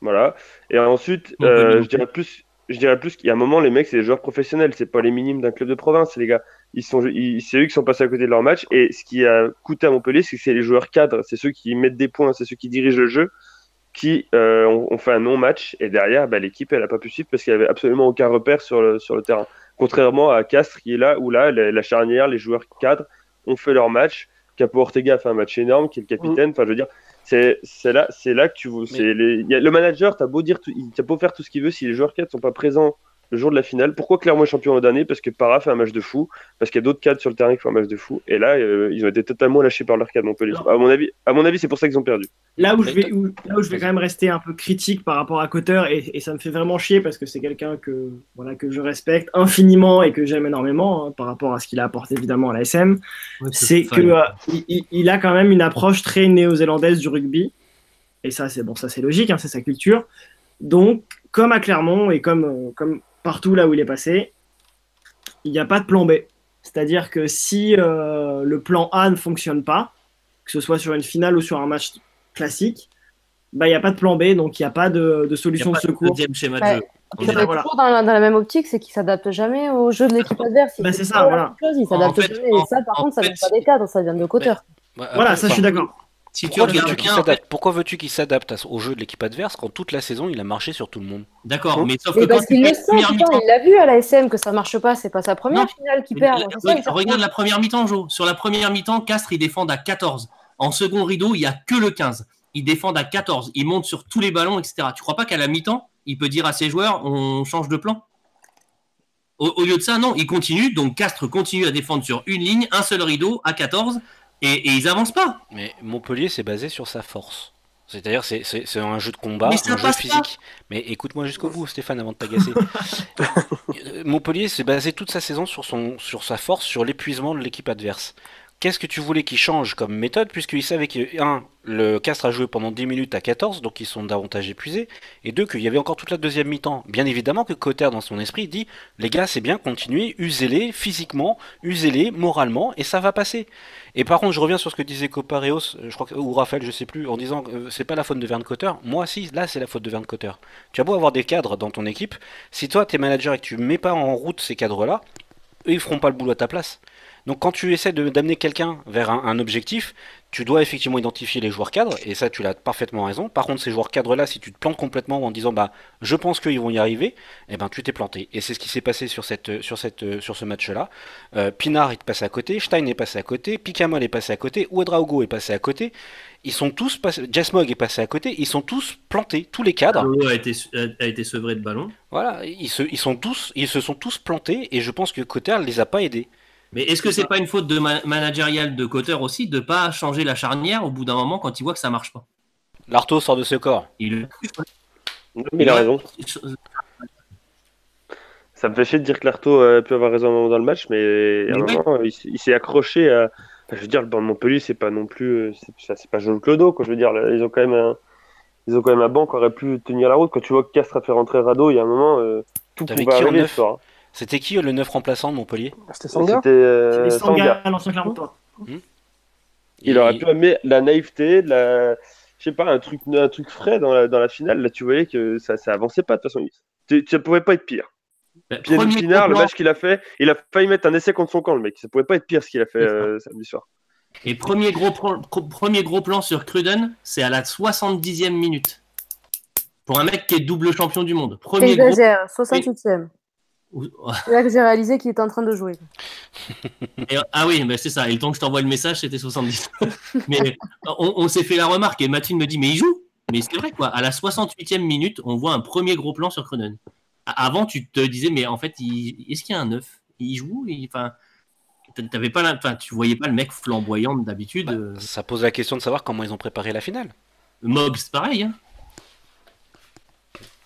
Voilà. Et ensuite, euh, je dirais plus, je dirais plus qu'il y a un moment, les mecs, c'est des joueurs professionnels, c'est pas les minimes d'un club de province, les gars. Ils sont, ils- c'est eux qui sont passés à côté de leur match. Et ce qui a coûté à Montpellier, c'est que c'est les joueurs cadres, c'est ceux qui mettent des points, c'est ceux qui dirigent le jeu, qui euh, ont, ont fait un non-match. Et derrière, bah, l'équipe, elle a pas pu suivre parce qu'il y avait absolument aucun repère sur le, sur le terrain. Contrairement à Castres, qui est là, où là, la, la charnière, les joueurs cadres ont fait leur match. Capo Ortega a fait un match énorme, qui est le capitaine. Enfin, je veux dire, c'est c'est là, c'est là que tu vois. les- y a- Le manager, t'as beau dire, tout- t'as beau faire tout ce qu'il veut, si les joueurs cadres sont pas présents le jour de la finale. Pourquoi Clermont est champion l'an dernier Parce que Para fait un match de fou, parce qu'il y a d'autres cadres sur le terrain qui font un match de fou. Et là, euh, ils ont été totalement lâchés par leur cadre Montpellier. À mon avis, à mon avis, c'est pour ça qu'ils ont perdu. Là où, je vais, où- là où je vais quand même rester un peu critique par rapport à Cotter, et, et ça me fait vraiment chier parce que c'est quelqu'un que, voilà, que je respecte infiniment et que j'aime énormément hein, par rapport à ce qu'il a apporté évidemment à la SM, c'est que euh, il- il, il a quand même une approche très néo-zélandaise du rugby. Et ça, c'est bon, ça c'est logique, hein, c'est sa culture. Donc, comme à Clermont et comme, euh, comme partout là où il est passé, il n'y a pas de plan B. C'est-à-dire que si euh, le plan A ne fonctionne pas, que ce soit sur une finale ou sur un match classique, bah, il n'y a pas de plan B, donc il n'y a pas de, de Il y solution a de pas de secours. deuxième schéma de jeu. On Ça est va être voilà. toujours dans la, dans la même optique, c'est qu'il s'adapte jamais au jeu de l'équipe adverse. Bah, c'est ça, la voilà. chose, il En s'adapte fait, jamais. Et ça, par contre, ça fait, vient pas des cadres, ça vient de Cotter. Ouais, Voilà, ça je suis d'accord. Si Pourquoi veux-tu qu'il s'adapte Pourquoi veux-tu qu'il s'adapte à- au jeu de l'équipe adverse quand toute la saison il a marché sur tout le monde? D'accord, mais sauf que Mais quand parce tu qu'il le la sait, première putain, mi-temps, il l'a vu à la SM que ça marche pas, c'est pas sa première Non. finale qu'il Mais perd. la- c'est ça, il regarde, la première mi-temps, Jo. Sur la première mi-temps, Castres, ils défendent à 14. En second rideau, il n'y a que le 15. Ils défendent à 14. Ils montent sur tous les ballons, etc. Tu crois pas qu'à la mi-temps, il peut dire à ses joueurs, on change de plan? Au, au lieu de ça, non, ils continuent. Donc Castres continue à défendre sur une ligne, un seul rideau à 14 et, et ils avancent pas. Mais Montpellier, c'est basé sur sa force. C'est-à-dire, c'est- c'est c'est un jeu de combat, Mais un jeu pas. physique. Mais écoute-moi jusqu'au bout, Stéphane, avant de t'agacer. Euh, Montpellier s'est basé toute sa saison sur, son, sur sa force, sur l'épuisement de l'équipe adverse. Qu'est-ce que tu voulais qu'il change comme méthode, puisqu'il savait que, un, le Castres a joué pendant 10 minutes à 14, donc ils sont davantage épuisés, et deux, qu'il y avait encore toute la deuxième mi-temps. Bien évidemment que Cotter, dans son esprit, dit les gars, c'est bien, continuez, usez-les physiquement, usez-les moralement, et ça va passer. Et par contre, je reviens sur ce que disait Copareos, euh, je crois ou Raphaël, je sais plus, en disant euh, c'est pas la faute de Verne Cotter. Moi, si, là, c'est la faute de Verne Cotter. Tu as beau avoir des cadres dans ton équipe, si toi, t'es manager et que tu mets pas en route ces cadres-là, eux, ils feront pas le boulot à ta place. Donc, quand tu essaies de- d'amener quelqu'un vers un, un objectif, tu dois effectivement identifier les joueurs cadres, et ça, tu l'as parfaitement raison. Par contre, ces joueurs cadres-là, si tu te plantes complètement en disant, bah, je pense qu'ils vont y arriver, eh ben, tu t'es planté. Et c'est ce qui s'est passé sur, cette, sur, cette, sur ce match-là. Euh, Pinard est passé à côté, Stein est passé à côté, Picamol est passé à côté, Ouedraogo est passé à côté. Ils sont tous passés, Jasmog est passé à côté, ils sont tous plantés, tous les cadres. A été, a été sevré de ballon. Voilà, ils se, ils sont tous, ils se sont tous plantés et je pense que Cotter les a pas aidés. Mais est-ce que c'est pas une faute de ma- managériale de Cotter aussi de pas changer la charnière au bout d'un moment quand il voit que ça marche pas? L'arto sort de ce corps. Il Non, mais il a raison. Ça me fait chier de dire que Lartaud a pu avoir raison à un moment dans le match, mais à un Mais moment, il, s'est accroché à. enfin, je veux dire, le banc de Montpellier, c'est pas non plus. euh, C'est ça, c'est pas Joel Clodo, quoi. Je veux dire, là, ils ont quand même un. Ils ont quand même un banc qui aurait pu tenir la route. Quand tu vois que Castres a fait rentrer Rado, il y a un moment, euh, tout pouvait arriver ce soir. C'était qui le neuf remplaçant de Montpellier C'était Sanga C'était euh, Sanga. L'ancien Clermontois. Il aurait pu amener la naïveté, de la. Je sais pas, un truc, un truc frais dans la, dans la finale. Là, tu voyais que ça, ça avançait pas de toute façon. Tu- Ça pouvait pas être pire. Bah, Pinard, le match qu'il a fait, il a failli mettre un essai contre son camp, le mec. Ça pouvait pas être pire ce qu'il a fait euh, samedi soir. Et premier gros, plan- pro- premier gros plan sur Cruden, c'est à la 70e minute. Pour un mec qui est double champion du monde. Premier gros. T'exagères, 68ème. Ou- C'est là que j'ai réalisé qu'il était en train de jouer. Et- ah oui, bah c'est ça. Et le temps que je t'envoie le message, c'était 70. mais on, on s'est fait la remarque et Mathilde me dit Mais il joue Mais c'est vrai, quoi. À la 68e minute, on voit un premier gros plan sur Cruden. A- Avant, tu te disais Mais en fait, est-ce qu'il y a un neuf? Il joue Il- Enfin. T'avais pas la... enfin, tu voyais pas le mec flamboyant d'habitude. euh, Ça pose la question de savoir comment ils ont préparé la finale. Moggs, pareil. hein.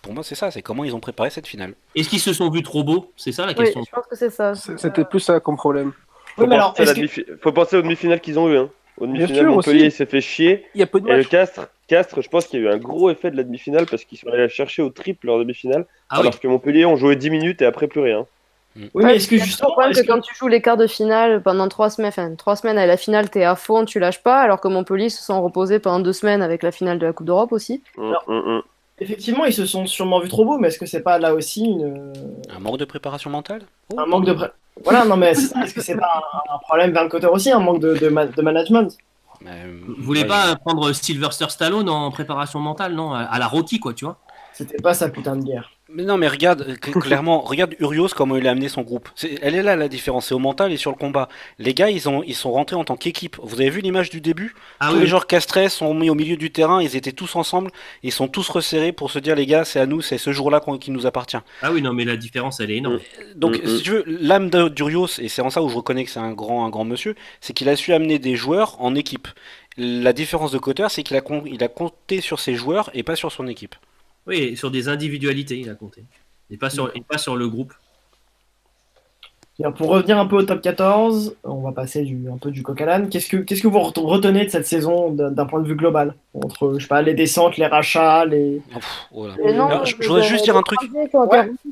Pour moi, c'est ça, c'est comment ils ont préparé cette finale. Est-ce qu'ils se sont vus trop beaux? C'est ça la Oui, question. je pense que c'est ça. C'était plus ça comme problème. Faut, Oui, mais alors, penser que- Faut penser aux demi-finales qu'ils ont eu. Hein. Demi-finales, sûr, Montpellier s'est fait chier. Il y a peu de Et le. Castres, Castres, je pense qu'il y a eu un gros effet de la demi-finale parce qu'ils sont allés la chercher au triple leur demi-finale. Ah oui. alors que Montpellier ont joué 10 minutes et après plus rien. Oui, mais est-ce que le justement. problème est-ce que quand tu joues les quarts de finale pendant trois semaines, enfin trois semaines à la finale, t'es à fond, tu lâches pas, alors que Montpellier se sont reposés pendant deux semaines avec la finale de la Coupe d'Europe aussi. Alors- hum, hum. Effectivement, ils se sont sûrement vus trop beaux, mais est-ce que c'est pas là aussi une... Un manque de préparation mentale un manque de. pré- Voilà, non, mais est-ce que c'est pas un, un problème vers le côté aussi, un manque de, de, ma- de management? Euh, Vous voulez ouais, pas prendre Sylvester Stallone en préparation mentale, non? À, à la Rocky, quoi, tu vois? C'était pas sa putain de guerre. Mais non, mais regarde, euh, cl- clairement, regarde Urios comment il a amené son groupe. Elle est là la différence, c'est au mental et sur le combat. Les gars, ils, ont, ils sont rentrés en tant qu'équipe. Vous avez vu l'image du début? Ah Tous oui, les joueurs castrés sont mis au milieu du terrain, ils étaient tous ensemble, ils sont tous resserrés pour se dire les gars, c'est à nous, c'est ce jour-là qui nous appartient. ah oui, non, mais la différence, elle est énorme. Donc, Mm, si tu veux, l'âme d'Urios, et c'est en ça où je reconnais que c'est un grand, un grand monsieur, c'est qu'il a su amener des joueurs en équipe. La différence de Cotter, c'est qu'il a, con- il a compté sur ses joueurs et pas sur son équipe. Oui, sur des individualités, il a compté. Et pas sur, et pas sur le groupe. Bien, pour revenir un peu au top 14, on va passer du, un peu du coq à l'âne. Qu'est-ce que, qu'est-ce que vous ret- retenez de cette saison d'un point de vue global? Entre, je sais pas, les descentes, les rachats, les. Oh, voilà. Non, je, je voudrais juste dire un truc.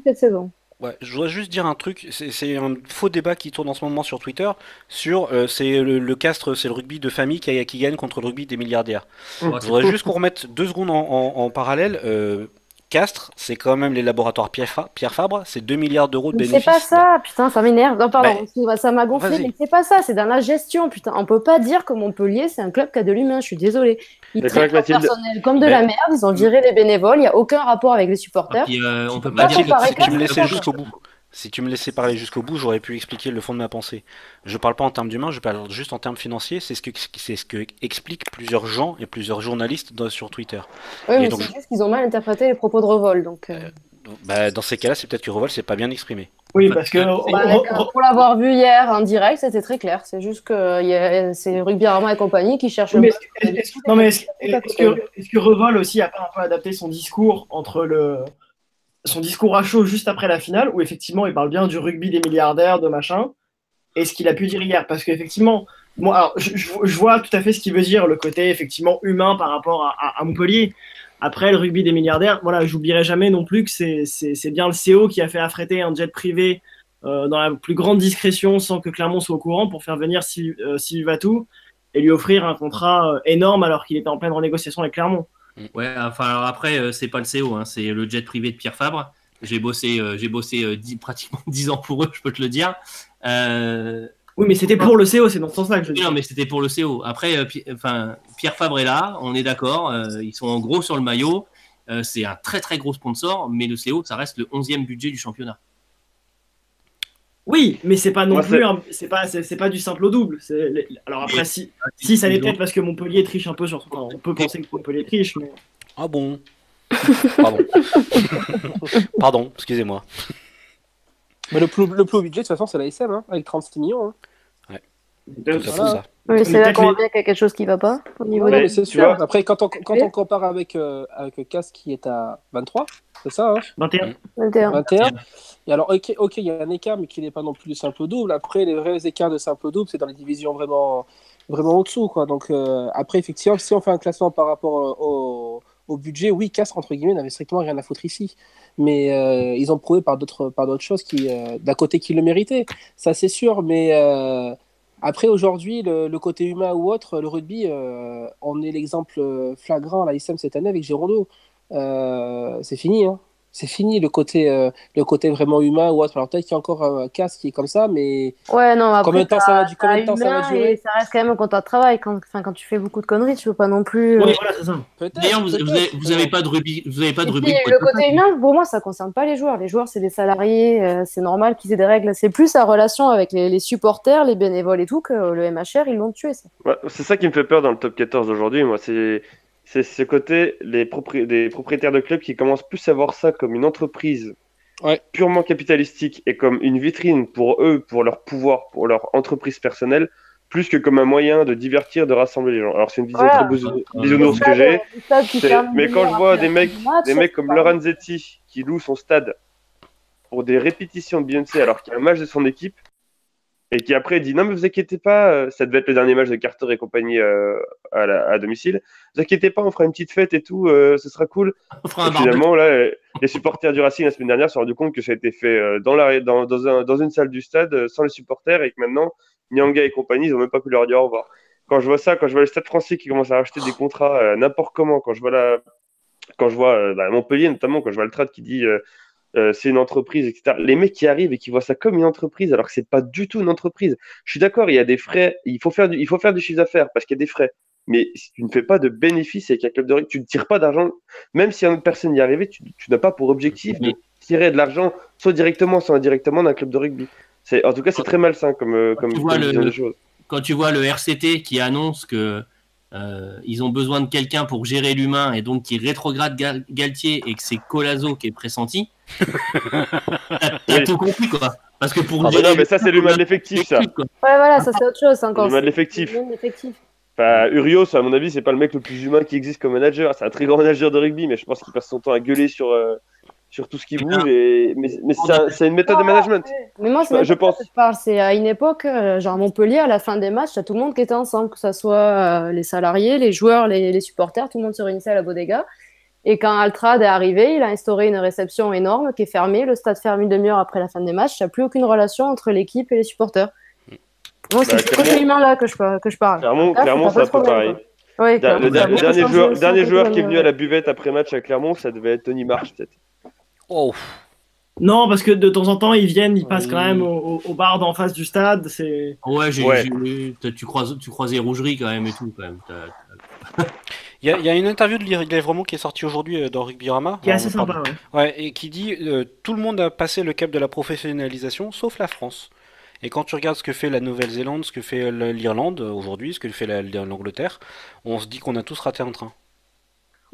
Cette saison. Ouais, je voudrais juste dire un truc. C'est c'est un faux débat qui tourne en ce moment sur Twitter sur euh, c'est le, le castre, c'est le rugby de famille qui, qui gagne contre le rugby des milliardaires. Oh, Je voudrais juste qu'on remette deux secondes en, en- en parallèle. Euh, Castres, c'est quand même les laboratoires Pierre, Fa- Pierre Fabre, c'est 2 milliards d'euros de Mais bénéfices. c'est pas ça, putain, ça m'énerve. Non, pardon, Bah, ça m'a gonflé, mais c'est pas ça, c'est dans la gestion, putain. On peut pas dire que Montpellier, c'est un club qui a de l'humain, je suis désolée. Ils traitent avec leur Mathilde. personnel comme de la merde, ils ont viré les bénévoles, il n'y a aucun rapport avec les Ah, supporters. puis, euh, on peut pas dire que si tu me laissais jusqu'au bout, si tu me laissais parler jusqu'au bout, j'aurais pu expliquer le fond de ma pensée. Je parle pas en termes d'humain, je parle juste en termes financiers. C'est ce que c'est ce que expliquent plusieurs gens et plusieurs journalistes dans- sur Twitter. Oui, mais c'est juste qu'ils ont mal interprété les propos de Revol, donc. euh, Donc, bah, dans ces cas-là, c'est peut-être que Revol s'est pas bien exprimé. Oui, parce que. Bah, pour l'avoir vu hier en direct, c'était très clair. C'est juste que c'est Rugby Arma et compagnie qui cherchent Mais le est-ce- est-ce- non, mais est-ce est-ce que, est-ce que Revol aussi a pas un peu adapté son discours entre le son discours à chaud juste après la finale, où effectivement il parle bien du rugby des milliardaires, de machin, et ce qu'il a pu dire hier, parce qu'effectivement, moi, alors, je, je- je vois tout à fait ce qu'il veut dire, le côté effectivement humain par rapport à, à- à Montpellier. Après le rugby des milliardaires, voilà, j'oublierai jamais non plus que c'est- bien le CO qui a fait affréter un jet privé euh, dans la plus grande discrétion sans que Clermont soit au courant pour faire venir Syl- euh, Sylvie Vatou et lui offrir un contrat euh, énorme alors qu'il était en pleine renégociation avec Clermont. Ouais, enfin alors après, euh, c'est pas le CO, hein, c'est le jet privé de Pierre Fabre. J'ai bossé, j'ai bossé pratiquement 10 ans pour eux, je peux te le dire. Euh, Oui, mais c'était pour le CO, c'est dans ce sens-là que je dis. non, mais c'était pour le CO. Après, euh, enfin, Pierre Fabre est là, on est d'accord. euh, ils sont en gros sur le maillot. Euh, c'est un très très gros sponsor, mais le CO, ça reste le 11e budget du championnat. Oui, mais c'est pas non plus, c'est- pas, pas du simple au double. Alors après, si, si ça l'est peut-être parce que Montpellier triche un peu sur. enfin, on peut penser que Montpellier triche, mais Ah bon Pardon. Pardon, excusez-moi. Mais le plus, le plus haut budget, de toute façon, c'est la SM, hein, avec 36 millions. hein. Tout à fait Voilà. ça. Oui, Mais c'est là qu'on bien qu'il y a quelque chose qui va pas au niveau Ouais, tu sûr. vois- Après, quand on, quand on compare avec, euh, avec Cass qui est à 23, c'est ça, hein, 21. des 21. 21. Et alors, ok, ok, il y a un écart, mais qui n'est pas non plus du simple double. Après, les vrais écarts de simple double, c'est dans les divisions vraiment, vraiment au-dessous. Quoi. Donc, euh, après, effectivement, si on fait un classement par rapport euh, au, au budget, oui, Cass, entre guillemets, n'avait strictement rien à foutre ici. Mais euh, ils ont prouvé par d'autres choses qui, euh, d'un côté, qu'ils le méritaient. Ça, c'est sûr. Mais euh, après, aujourd'hui, le, côté humain ou autre, le rugby, on est l'exemple flagrant à la cette année avec Girondeau. Euh, c'est fini, hein. C'est fini le côté, euh, le côté vraiment humain ou autre. Alors peut-être qu'il y a encore un casse qui est comme ça, mais Ouais, non, après, Combien de temps ça va du- combien de temps ça va durer Ça reste quand même un contrat de travail. Quand, enfin, quand tu fais beaucoup de conneries, tu peux pas non plus. euh, Oui, voilà, c'est ça. peut-être. D'ailleurs, vous, vous, avez, peut-être. vous avez pas de rugby, vous avez pas de le côté humain, pour moi, ça concerne pas les joueurs. Les joueurs, c'est des salariés, euh, c'est normal qu'ils aient des règles. C'est plus la relation avec les, les supporters, les bénévoles et tout, que le MHR, ils l'ont tué. Ça. Ouais, c'est ça qui me fait peur dans le top 14 d'aujourd'hui, moi. C'est c'est ce côté les propri- des propriétaires de clubs qui commencent plus à voir ça comme une entreprise Ouais. purement capitalistique et comme une vitrine pour eux, pour leur pouvoir, pour leur entreprise personnelle, plus que comme un moyen de divertir, de rassembler les gens. Alors c'est une vision Voilà. très bisou- bisounours que j'ai. Ferme Mais quand je vois des mecs, des mecs comme Lorenzetti qui loue son stade pour des répétitions de Beyoncé alors qu'il y a un match de son équipe et qui après dit non mais vous inquiétez pas, euh, ça devait être le dernier match de Carter et compagnie euh, à, la- à domicile. Vous inquiétez pas, on fera une petite fête et tout, euh, ce sera cool. On fera Et un barbecue. finalement là, les supporters du Racing la semaine dernière se sont rendu compte que ça a été fait dans, la, dans, dans, un- dans une salle du stade sans les supporters et que maintenant Nyanga et compagnie ils ont même pas pu leur dire au revoir. Quand je vois ça, quand je vois le stade français qui commence à racheter des contrats euh, n'importe comment, quand je vois la, quand je vois bah, Montpellier notamment, quand je vois le trade qui dit euh, c'est une entreprise, etc. Les mecs qui arrivent et qui voient ça comme une entreprise alors que c'est pas du tout une entreprise. Je suis d'accord, il y a des frais, il faut faire du, il faut faire du chiffre d'affaires parce qu'il y a des frais. Mais si tu ne fais pas de bénéfices avec un club de rugby, tu ne tires pas d'argent. Même si une autre personne y est arrivée, tu, tu n'as pas pour objectif de tirer de l'argent, soit directement, soit indirectement, d'un club de rugby. C'est, en tout cas, c'est très malsain comme, euh, comme, Tu vois comme le- vision des choses. quand tu vois le RCT qui annonce que euh, ils ont besoin de quelqu'un pour gérer l'humain et donc qui rétrograde Gal- Galtier et que c'est Colazo qui est pressenti, t'as tout compris quoi. Parce que pour Ah, bah non, mais ça, c'est l'humain de l'effectif, ça. quoi. Ouais, voilà, ça c'est autre chose. Encore. L'humain de l'effectif. c'est l'effectif. Enfin, Urios, à mon avis, c'est pas le mec le plus humain qui existe comme manager. C'est un très grand manager de rugby, mais je pense qu'il passe son temps à gueuler sur, euh, sur tout ce qui bouge. Et... Mais, mais c'est, un- c'est une méthode de management. Mais moi, c'est même je pense. que je parle. C'est à une époque, euh, genre à Montpellier, à la fin des matchs, t'as tout le monde qui était ensemble, que ce soit euh, les salariés, les joueurs, les, les supporters, tout le monde se réunissait à la bodega. Et quand Altrad est arrivé, il a instauré une réception énorme qui est fermée. Le stade ferme une demi-heure après la fin des matchs. Il n'y a plus aucune relation entre l'équipe et les supporters. Moi, c'est Bah, ce humain-là que je, que je parle. Clairement, Là, clairement, c'est un peu pareil. Ouais, Le, le dernier joueur, dernier joueur qui est venu à la buvette après match à Clermont, ça devait être Tony Marsh, peut-être. Oh, Non, parce que de temps en temps, ils viennent, ils passent Oui. quand même au, au- au bar d'en face du stade. C'est Ouais, j'ai, Ouais. j'ai- tu croises, tu croisais Rougerie quand même et tout quand même. T'as- il y, a- il y a une interview de Lièvre Romand qui est sortie aujourd'hui euh, dans Rugbyrama. qui est assez sympa. ouais. Ouais, et qui dit euh, tout le monde a passé le cap de la professionnalisation, sauf la France. Et quand tu regardes ce que fait la Nouvelle-Zélande, ce que fait euh, l'Irlande aujourd'hui, ce que fait la- l'Angleterre, on se dit qu'on a tous raté un train.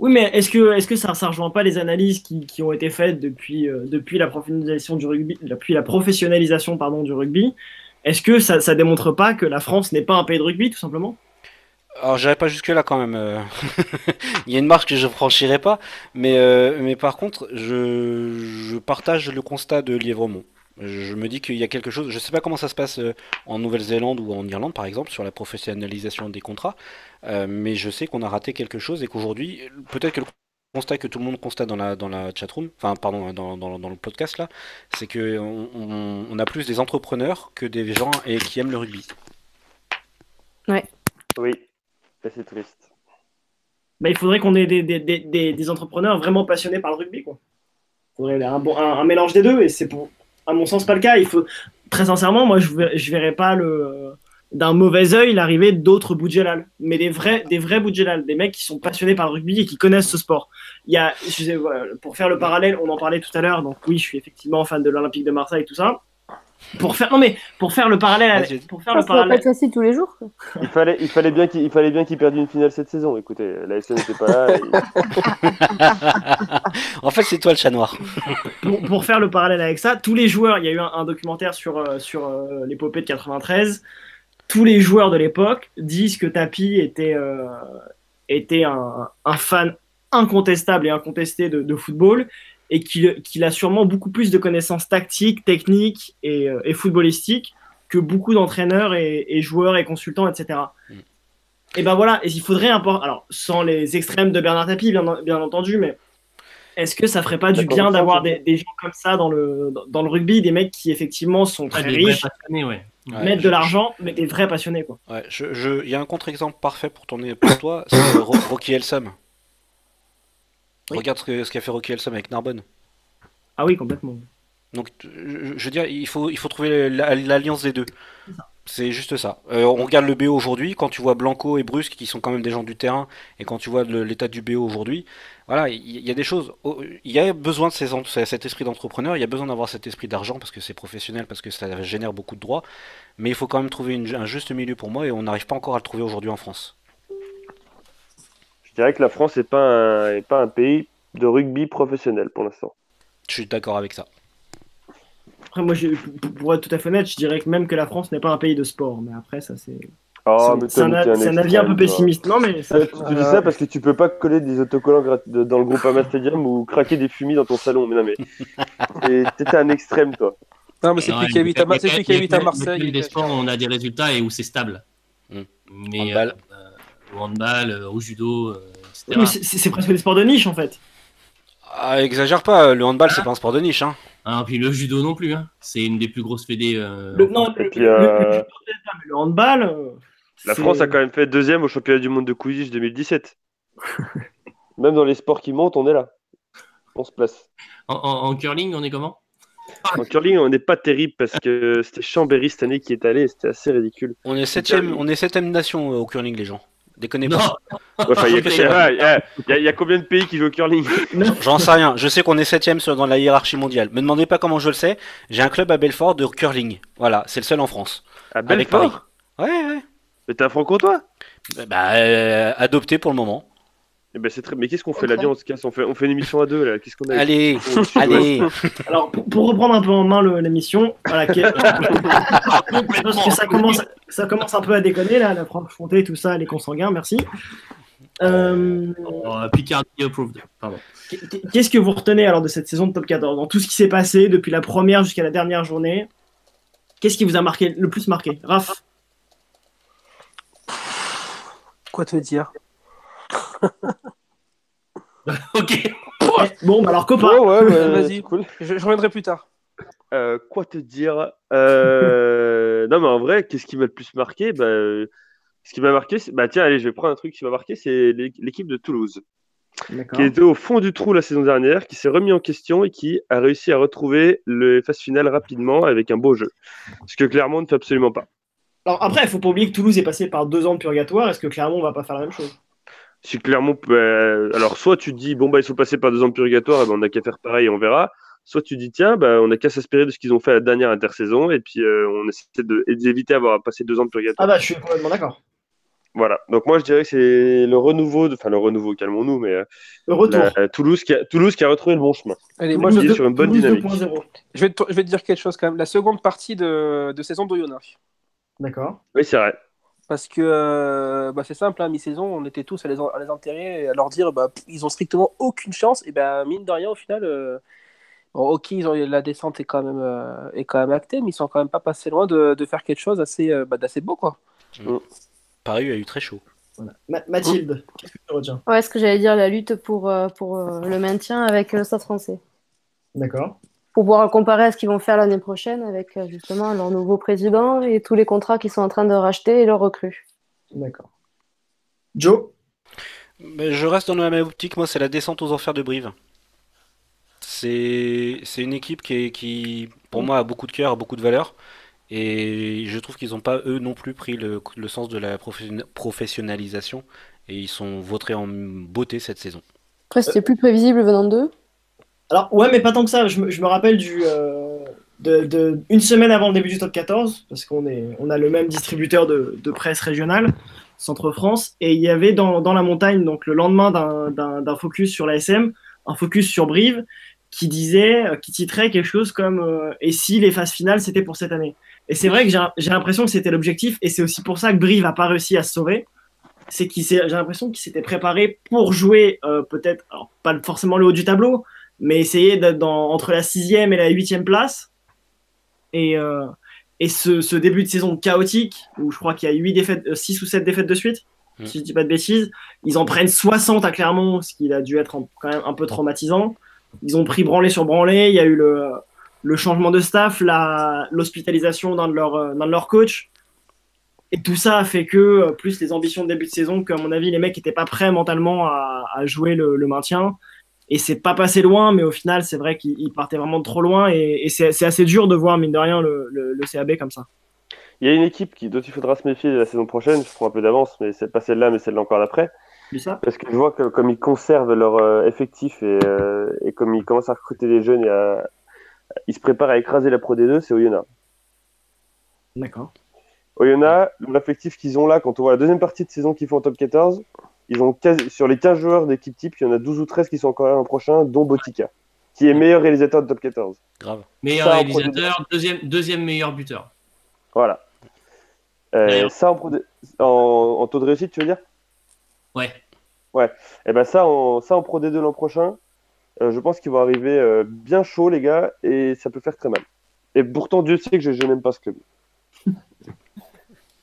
Oui, mais est-ce que, est-ce que ça ne rejoint pas les analyses qui, ont été faites depuis, euh, depuis la professionnalisation du rugby, depuis la professionnalisation pardon, du rugby? Est-ce que ça ne démontre pas que la France n'est pas un pays de rugby, tout simplement? Alors, j'irai pas jusque-là quand même. euh. Il y a une marque que je franchirai pas, mais, euh, mais par contre, je, je partage le constat de Lièvremont. Je me dis qu'il y a quelque chose. Je sais pas comment ça se passe euh, en Nouvelle-Zélande ou en Irlande, par exemple, sur la professionnalisation des contrats, euh, mais je sais qu'on a raté quelque chose et qu'aujourd'hui, peut-être que le constat que tout le monde constate dans la, dans la chatroom, enfin, pardon, dans, dans, dans le podcast là, c'est que on, on- on a plus des entrepreneurs que des gens et qui aiment le rugby. Oui, ça c'est triste. Bah, Il faudrait qu'on ait des, des, des, des- des entrepreneurs vraiment passionnés par le rugby. Quoi. Il faudrait un, bon, un, un mélange des deux, et c'est pour, à mon sens pas le cas. Il faut, très sincèrement, moi je ne verrais pas le, d'un mauvais œil l'arrivée d'autres Boudjelal, mais des vrais, des vrais Boudjelal, des mecs qui sont passionnés par le rugby et qui connaissent ce sport. Il y a, pour faire le parallèle, on en parlait tout à l'heure, donc oui, je suis effectivement fan de l'Olympique de Marseille, tout ça. Pour faire, non mais pour faire le parallèle, Vas-y. pour faire Ça, le pas parallèle, être facile tous les jours. quoi. Il fallait, il fallait bien qu'il il fallait bien qu'il perde une finale cette saison. Écoutez, la SN n'était pas là. et- en fait, c'est toi le chat noir. pour, pour faire le parallèle avec ça, tous les joueurs, il y a eu un, un documentaire sur, euh, sur euh, l'épopée de 93, tous les joueurs de l'époque disent que Tapi était, euh, était un, un fan incontestable et incontesté de, de football et qu'il qu'il a sûrement beaucoup plus de connaissances tactiques, techniques et, euh, et footballistiques que beaucoup d'entraîneurs et, et joueurs et consultants, etc. Mm. Et ben voilà, et il faudrait un peu- alors sans les extrêmes de Bernard Tapie, bien, bien entendu, mais est-ce que ça ferait pas du bien d'avoir des, des gens comme ça dans le, dans, dans le rugby, des mecs qui effectivement sont très riches, passionnés, ouais. Ouais, mettent je- de l'argent, mais des vrais passionnés quoi. Ouais, je, je- il y a un contre-exemple parfait pour, ton, pour toi, c'est Ro- Rocky Elsam. Oui. Regarde ce qu'a fait Rocky Elsam avec Narbonne. Ah oui, complètement. Donc, je, je veux dire, il faut, il faut trouver la- l'alliance des deux. C'est juste ça. Euh, on regarde le BO aujourd'hui, quand tu vois Blanco et Brusque, qui sont quand même des gens du terrain, et quand tu vois l'état du BO aujourd'hui, voilà, il y, a des choses. oh, Il y a besoin de ces cet esprit d'entrepreneur, il y a besoin d'avoir cet esprit d'argent, parce que c'est professionnel, parce que ça génère beaucoup de droits, mais il faut quand même trouver une- un juste milieu pour moi, et on n'arrive pas encore à le trouver aujourd'hui en France. Je dirais que la France n'est pas, un- est pas un pays de rugby professionnel pour l'instant. Je suis d'accord avec ça. Après, moi, je- pour- être tout à fait honnête, je dirais que même que la France n'est pas un pays de sport, mais après, ça c'est Oh, c'est- un, un avis un peu pessimiste. Non, mais ça- tu te dis ça parce que tu peux pas coller des autocollants dans le groupe Ama Stadium ou craquer des fumis dans ton salon. Mais non, mais t'es un extrême, toi. Non, mais c'est celui qui y a- habite à, Marseille. des qui- sports où on a des résultats et où c'est stable. Mm. Mais au handball, euh, au judo, euh, etc. Oui, mais c'est presque des sports de niche en fait. Ah, exagère pas, le handball c'est pas un sport de niche, hein. Ah, puis le judo non plus. Hein. C'est une des plus grosses fédés. euh, Le, en non, France. le, puis, le- le- euh, le- mais le handball. euh, La France a quand même fait deuxième au championnat du monde de Quidditch 2017. Même dans les sports qui montent, on est là. On se place. En, en- en curling, on est comment? En curling, on n'est pas terrible parce que c'était Chambéry cette année qui est allé c'était assez ridicule. On est septième, on est septième nation au curling, les gens. Déconnez pas. Il y, a- combien de pays qui jouent au curling? J'en sais rien. Je sais qu'on est septième sur- dans la hiérarchie mondiale. Me demandez pas comment je le sais. J'ai un club à Belfort de curling. Voilà, c'est le seul en France. À Avec Belfort? Paris. Ouais, ouais. Mais t'es un franc-comtois? Bah, euh, adopté pour le moment. Eh ben, c'est très... Mais qu'est-ce qu'on fait là-dedans On se casse, on fait... on fait une émission à deux là. Qu'est-ce qu'on a Allez, allez. Alors, pour, pour reprendre un peu en main l'émission, voilà, que ça commence, ça commence un peu à déconner là, la Franche-Comté, tout ça, les consanguins, merci. Euh, Oh, Picardie approved. Pardon. Qu'est-ce que vous retenez alors de cette saison de top 14 Dans tout ce qui s'est passé depuis la première jusqu'à la dernière journée, qu'est-ce qui vous a marqué le plus marqué? Raph? Quoi te dire? ok. Bon, bah alors copain. Ouais, ouais, ouais, Vas-y. cool. je, je reviendrai plus tard. Euh, quoi te dire Euh, Non, mais en vrai, qu'est-ce qui m'a le plus marqué bah, euh, Ce qui m'a marqué, c'est... bah tiens, allez, je vais prendre un truc qui m'a marqué, c'est l'é- l'équipe de Toulouse, D'accord. qui était au fond du trou la saison dernière, qui s'est remis en question et qui a réussi à retrouver le phase finale rapidement avec un beau jeu. Ce que Clermont ne fait absolument pas. Alors après, il faut pas oublier que Toulouse est passé par deux ans de purgatoire. Est-ce que Clermont va pas faire la même chose? Si Clermont, peut- euh, alors soit tu dis bon bah ils sont passés par deux ans de purgatoire, et ben, on n'a qu'à faire pareil, et on verra. Soit tu dis tiens, bah, on n'a qu'à s'inspirer de ce qu'ils ont fait à la dernière intersaison et puis euh, on essaie de- d'éviter d'avoir passé deux ans de purgatoire. Ah bah, je suis complètement d'accord. Voilà. Donc moi, je dirais que c'est le renouveau, de... enfin le renouveau, calmons-nous, mais euh, Le retour. la- Toulouse, qui a... Toulouse qui a retrouvé le bon chemin. Allez, moi, je, sur une bonne Toulouse dynamique. 2.0. je vais, te, je vais te dire quelque chose quand même. La seconde partie de, de saison d'Oyonnax. D'accord. Oui, c'est vrai. Parce que euh, bah, c'est simple, hein, mi-saison, on était tous à les, à les enterrer et à leur dire bah, pff, ils ont strictement aucune chance. Et ben mine de rien, au final, euh, bon, ok, ils ont, la descente est quand, même, euh, est quand même actée, mais ils sont quand même pas passés loin de, de faire quelque chose assez, euh, bah, d'assez beau. Quoi. Paris a eu très chaud. Voilà. Ma- Mathilde, qu'est-ce que tu retiens? Ouais, ce que j'allais dire, la lutte pour, euh, pour euh, le maintien avec le Stade français. D'accord. Pour pouvoir comparer à ce qu'ils vont faire l'année prochaine avec euh, justement leur nouveau président et tous les contrats qu'ils sont en train de racheter et leurs recrues. D'accord. Joe? Mais je reste dans la même optique, moi c'est la descente aux enfers de Brive. C'est une équipe qui, est- qui, pour moi, a beaucoup de cœur, a beaucoup de valeur. Et je trouve qu'ils n'ont pas, eux non plus, pris le, le sens de la professionna- professionnalisation. Et ils sont vautrés en beauté cette saison. Après, c'était plus prévisible venant d'eux? Alors, ouais, mais pas tant que ça. Je me, rappelle du. euh, semaine avant le début du top 14, parce qu'on a le même distributeur de, presse régionale, Centre France, et il y avait dans, la montagne, donc le lendemain d'un- focus sur l'ASM, un focus sur Brive, qui disait, euh, qui titrait quelque chose comme euh, Et si les phases finales c'était pour cette année? Et c'est vrai que j'ai l'impression que c'était l'objectif, et c'est aussi pour ça que Brive a pas réussi à se sauver. C'est qu'il j'ai l'impression qu'il s'était préparé pour jouer peut-être, pas forcément le haut du tableau, mais essayer d'être dans, entre la sixième et la huitième place. Et, euh, et ce, ce début de saison chaotique, où je crois qu'il y a huit défaites, euh, 6 ou 7 défaites de suite, Mm. si je dis pas de bêtises, ils en prennent 60 à Clermont, ce qui a dû être quand même un peu traumatisant. Ils ont pris branlé sur branlé, il y a eu le, le changement de staff, la- l'hospitalisation d'un de leurs euh, leurs coachs. Et tout ça a fait que, euh, plus les ambitions de début de saison, qu'à mon avis, les mecs n'étaient pas prêts mentalement à, à jouer le, le maintien. Et c'est pas passé loin, mais au final, c'est vrai qu'ils partaient vraiment de trop loin. Et, et c'est assez dur de voir, mine de rien, le, le, le CAB comme ça. Il y a une équipe qui, dont il faudra se méfier la saison prochaine. Je prends un peu d'avance, mais c'est pas celle-là, mais celle-là encore d'après. Parce que je vois que comme ils conservent leur euh, effectif et, euh, et comme ils commencent à recruter des jeunes et à, ils se préparent à écraser la Pro D2, c'est Oyonnax. D'accord. Oyonnax, l'effectif qu'ils ont là, quand on voit la deuxième partie de saison qu'ils font en top 14, ils ont quasi- sur les 15 joueurs d'équipe type, il y en a 12 ou 13 qui sont encore là l'an prochain, dont Botica, qui est meilleur réalisateur de top 14. Grave. Meilleur Ça, réalisateur, deuxième, deuxième meilleur buteur. Voilà. Euh, ça en, en, en taux de réussite, tu veux dire? Ouais. Et ben ça, en, ça en Pro D2 l'an prochain, euh, je pense qu'ils vont arriver euh, bien chaud, les gars, et ça peut faire très mal. Et pourtant, Dieu sait que je, je n'aime pas ce club.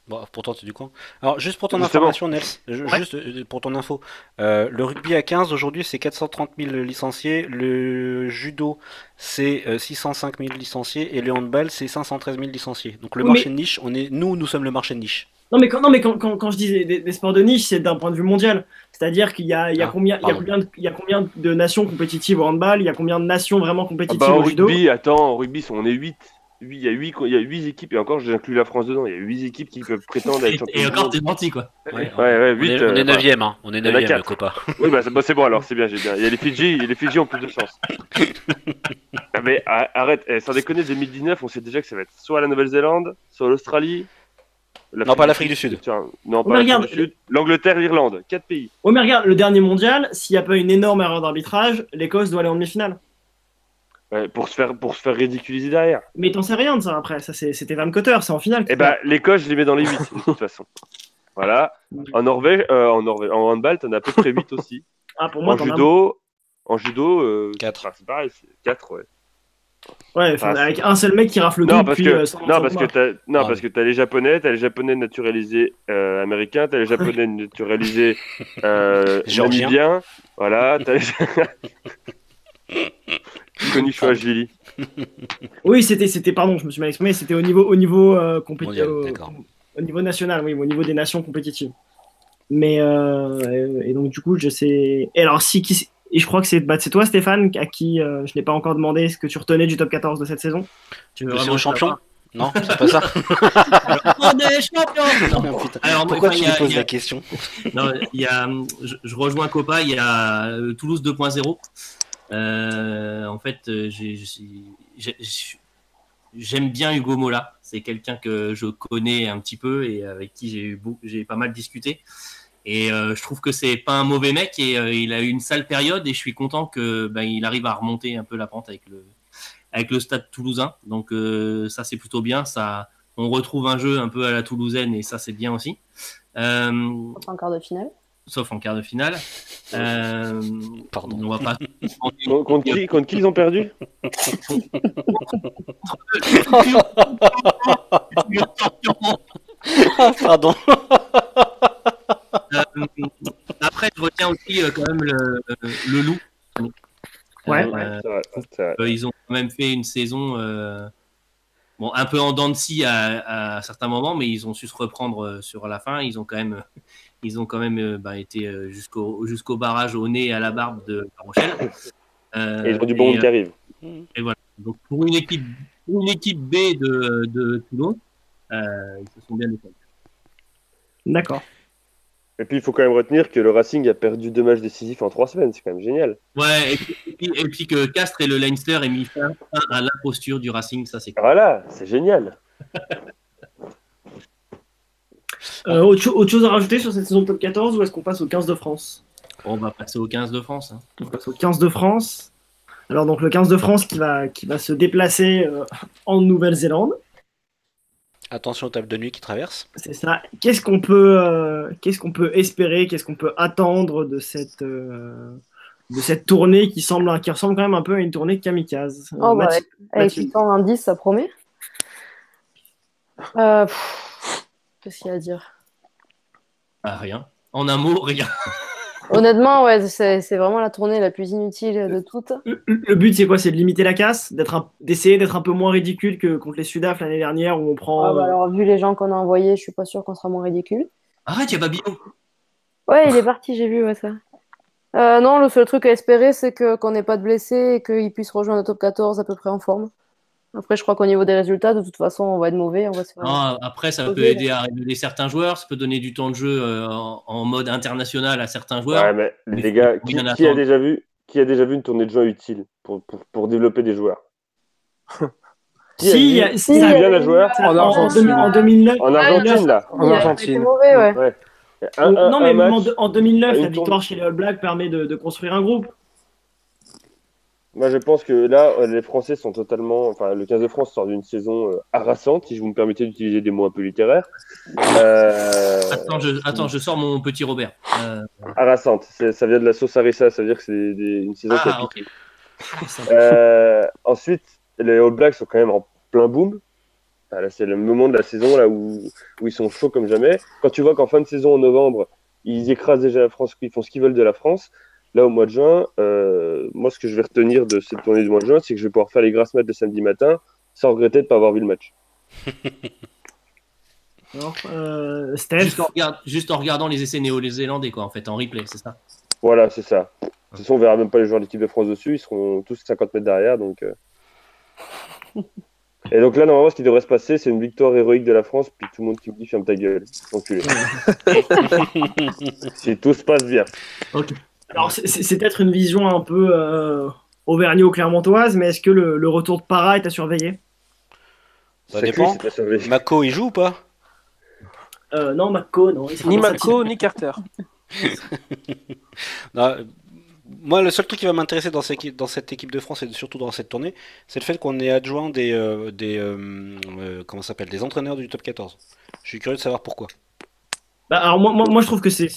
Bon, pourtant, c'est du coin. Alors, juste pour ton Justement. information, Nels, juste euh, pour ton info, euh, le rugby à 15 aujourd'hui, c'est 430 000 licenciés. Le judo, c'est euh, 605 000 licenciés. Et le handball, c'est 513 000 licenciés. Donc, le Oui, marché mais- de niche, on est, nous, nous sommes le marché de niche. Non, mais quand, non, mais quand, quand, quand je dis des, des sports de niche, c'est d'un point de vue mondial. C'est-à-dire qu'il y a, il y, a Ah, combien, il y, a pardon. combien de, il y a combien de nations compétitives au handball? Il y a combien de nations vraiment Ah compétitives bah, en au judo? rugby, attends, en rugby, on est 8. Il y a 8 il y a huit équipes, et encore, j'inclus la France dedans. Il y a 8 équipes qui peuvent prétendre à être champions et encore, t'es menti, quoi. Ouais, Ouais, ouais, on 8. est, on est 9ème, hein. On est Il y en a 9ème, le quatre. copain. Oui, bah, c'est bah, c'est bon alors, c'est bien, j'ai bien. Il y a les Fidji, les Fidji ont plus de chance. Ah, mais a- arrête, eh, sans déconner, 2019, on sait déjà que ça va être soit la Nouvelle-Zélande, soit l'Australie. Non, pas l'Afrique du Sud. Tiens, Non, pas Mais l'Afrique regarde, du Sud. L'Angleterre, l'Irlande, 4 pays. Ouais, mais regarde, le dernier mondial, s'il n'y a pas une énorme erreur d'arbitrage, l'Écosse doit aller en demi-finale. Pour, se faire, pour se faire ridiculiser derrière. Mais t'en sais rien de ça après. Ça, c'était Van Cotter, c'est en finale. Eh l'Écosse, je les mets dans les 8, de toute façon. Voilà. En Norvège, euh, en Norvège, en handball, t'en as à peu près 8 aussi. ah, pour moi, en judo, en judo, euh, Quatre. enfin, c'est pareil, 4, ouais. Ouais, enfin, avec un seul mec qui rafle le Non, tout parce depuis que, euh, 125 non, parce que t'as, non, Ah parce que t'as les japonais, t'as les japonais naturalisés euh, américains, t'as les japonais naturalisés euh, namibiens, voilà, t'as les... Connu Julie. Oui, c'était, c'était, pardon, je me suis mal exprimé, c'était au niveau, au niveau, euh, compéti- Mondial, au- niveau national, oui, au niveau des nations compétitives. Mais, euh, et donc, du coup, je sais. Et alors, si, qui, et je crois que c'est, bah, c'est toi, Stéphane, à qui euh, je n'ai pas encore demandé ce que tu retenais du top 14 de cette saison. Tu veux vraiment champion Non, c'est pas ça. On est champion Non. Alors, Pourquoi tu y a- poses il y a- la question? Non, il y a, je, je rejoins Copa, il y a Toulouse 2.0. Euh, en fait, euh, j'aime bien Hugo Mola. C'est quelqu'un que je connais un petit peu et avec qui j'ai pas mal discuté. Et euh, je trouve que c'est pas un mauvais mec et il a eu une sale période et je suis content que ben, il arrive à remonter un peu la pente avec le Stade Toulousain. Donc ça c'est plutôt bien. Ça, on retrouve un jeu un peu à la toulousaine et ça c'est bien aussi. En quart de finale. Sauf en quart de finale. Euh, Pardon. on va pas. Con- Contre qui, contre qui ils ont perdu? Pardon. Euh, après, je retiens aussi euh, quand même le, le loup. Ouais, Euh, ouais. C'est vrai, c'est vrai. Euh, ils ont quand même fait une saison euh, bon, un peu en dents de scie à, à certains moments, mais ils ont su se reprendre euh, sur la fin. Ils ont quand même, ils ont quand même euh, bah, été euh, jusqu'au jusqu'au barrage au nez et à la barbe de La Rochelle. Euh, Et ils ont du bon et, monde qui arrive. euh, donc pour une équipe, pour une équipe B de, de Toulon, euh, ils se sont bien défendus. D'accord. Et puis il faut quand même retenir que le Racing a perdu deux matchs décisifs en trois semaines. C'est quand même génial. Ouais, et puis, et puis- et puis que Castres et le Leinster aient mis fin à l'imposture du Racing, ça c'est cool. Voilà, c'est génial. Euh, autre, cho- autre chose à rajouter sur cette saison de top 14 ou est-ce qu'on passe au 15 de France? On va passer au 15 de France. hein. On passe au 15 de France. Alors donc le 15 de France qui va, qui va se déplacer euh, en Nouvelle-Zélande. Attention aux tables de nuit qui traversent. C'est ça. Qu'est-ce qu'on peut, euh, qu'est-ce qu'on peut espérer, qu'est-ce qu'on peut attendre de cette, euh, de cette tournée qui semble, qui ressemble quand même un peu à une tournée kamikaze? Oh, bah, Mathieu- avec, avec Mathieu. 800 indices, ça promet. Euh, pff, Qu'est-ce qu'il y a à dire Ah, rien. En un mot, rien. Honnêtement, ouais, c'est c'est vraiment la tournée la plus inutile de toutes. Le, le but c'est quoi? C'est de limiter la casse, d'être un- d'essayer d'être un peu moins ridicule que contre les Sudaf l'année dernière où on prend. Ah, bah, euh, alors, vu les gens qu'on a envoyés, je suis pas sûr qu'on sera moins ridicule. Arrête, il y a Babino. Ouais, il est parti, j'ai vu ouais, ça. Euh, non, le seul truc à espérer, c'est que qu'on n'ait pas de blessés et qu'ils puissent rejoindre le top 14 à peu près en forme. Après, je crois qu'au niveau des résultats, de toute façon, on va être mauvais. On va se faire... Non, après, ça peut aider à révéler certains joueurs, ça peut donner du temps de jeu euh, en, en mode international à certains joueurs. Ouais, mais Mais les gars, qui, a déjà vu, qui a déjà vu une tournée de juin utile pour, pour, pour développer des joueurs Qui Si, y a- Si, si, qui il y a a- bien la joueur en, En en, Argentine. en 2009. En Argentine, là. En Argentine. mauvais, ouais. Ouais. Un, un- non, mais même en, match, de- en 2009, une la victoire chez les All Blacks permet de, de construire un groupe. Moi, je pense que là, euh, les Français sont totalement. Enfin, le 15 de France sort d'une saison euh, harassante, si je vous me permettez d'utiliser des mots un peu littéraires. Euh, Attends, je, attends, je sors mon petit Robert. Euh, harassante. Ça vient de la sauce harissa, ça veut dire que c'est des- une saison qui a ah, Euh, ensuite, les All Blacks sont quand même en plein boom. Enfin, là, c'est le moment de la saison là où, où ils sont chauds comme jamais. Quand tu vois qu'en fin de saison, en novembre, ils écrasent déjà la France, ils font ce qu'ils veulent de la France. Là, au mois de juin, euh, moi, ce que je vais retenir de cette tournée du mois de juin, c'est que je vais pouvoir faire les grasses matchs de samedi matin sans regretter de ne pas avoir vu le match. Alors, euh, Steph, Juste en, regard- juste en regardant les essais néo-zélandais, quoi, en fait, en replay, c'est ça? Voilà, c'est ça. De toute façon, on verra même pas les joueurs de l'équipe de France dessus. Ils seront tous 50 mètres derrière. Donc, euh. Et donc là, normalement, ce qui devrait se passer, c'est une victoire héroïque de la France. Puis tout le monde qui me dit ferme ta gueule. Enculé. si tout se passe bien. Alors c'est- peut-être une vision un peu euh, auvergnat-clermontoise, mais est-ce que le, le retour de Para est à surveiller? Ça dépend. Mako, il joue ou pas? Euh, Non, Mako, non. Ni Mako, ni Carter. Non, Moi, le seul truc qui va m'intéresser dans, cette équipe- dans cette équipe de France et surtout dans cette tournée, c'est le fait qu'on ait adjoint des, euh, des, euh, euh, comment s'appelle, des entraîneurs du top 14. Je suis curieux de savoir pourquoi. Bah, alors moi, moi, moi, je trouve que c'est,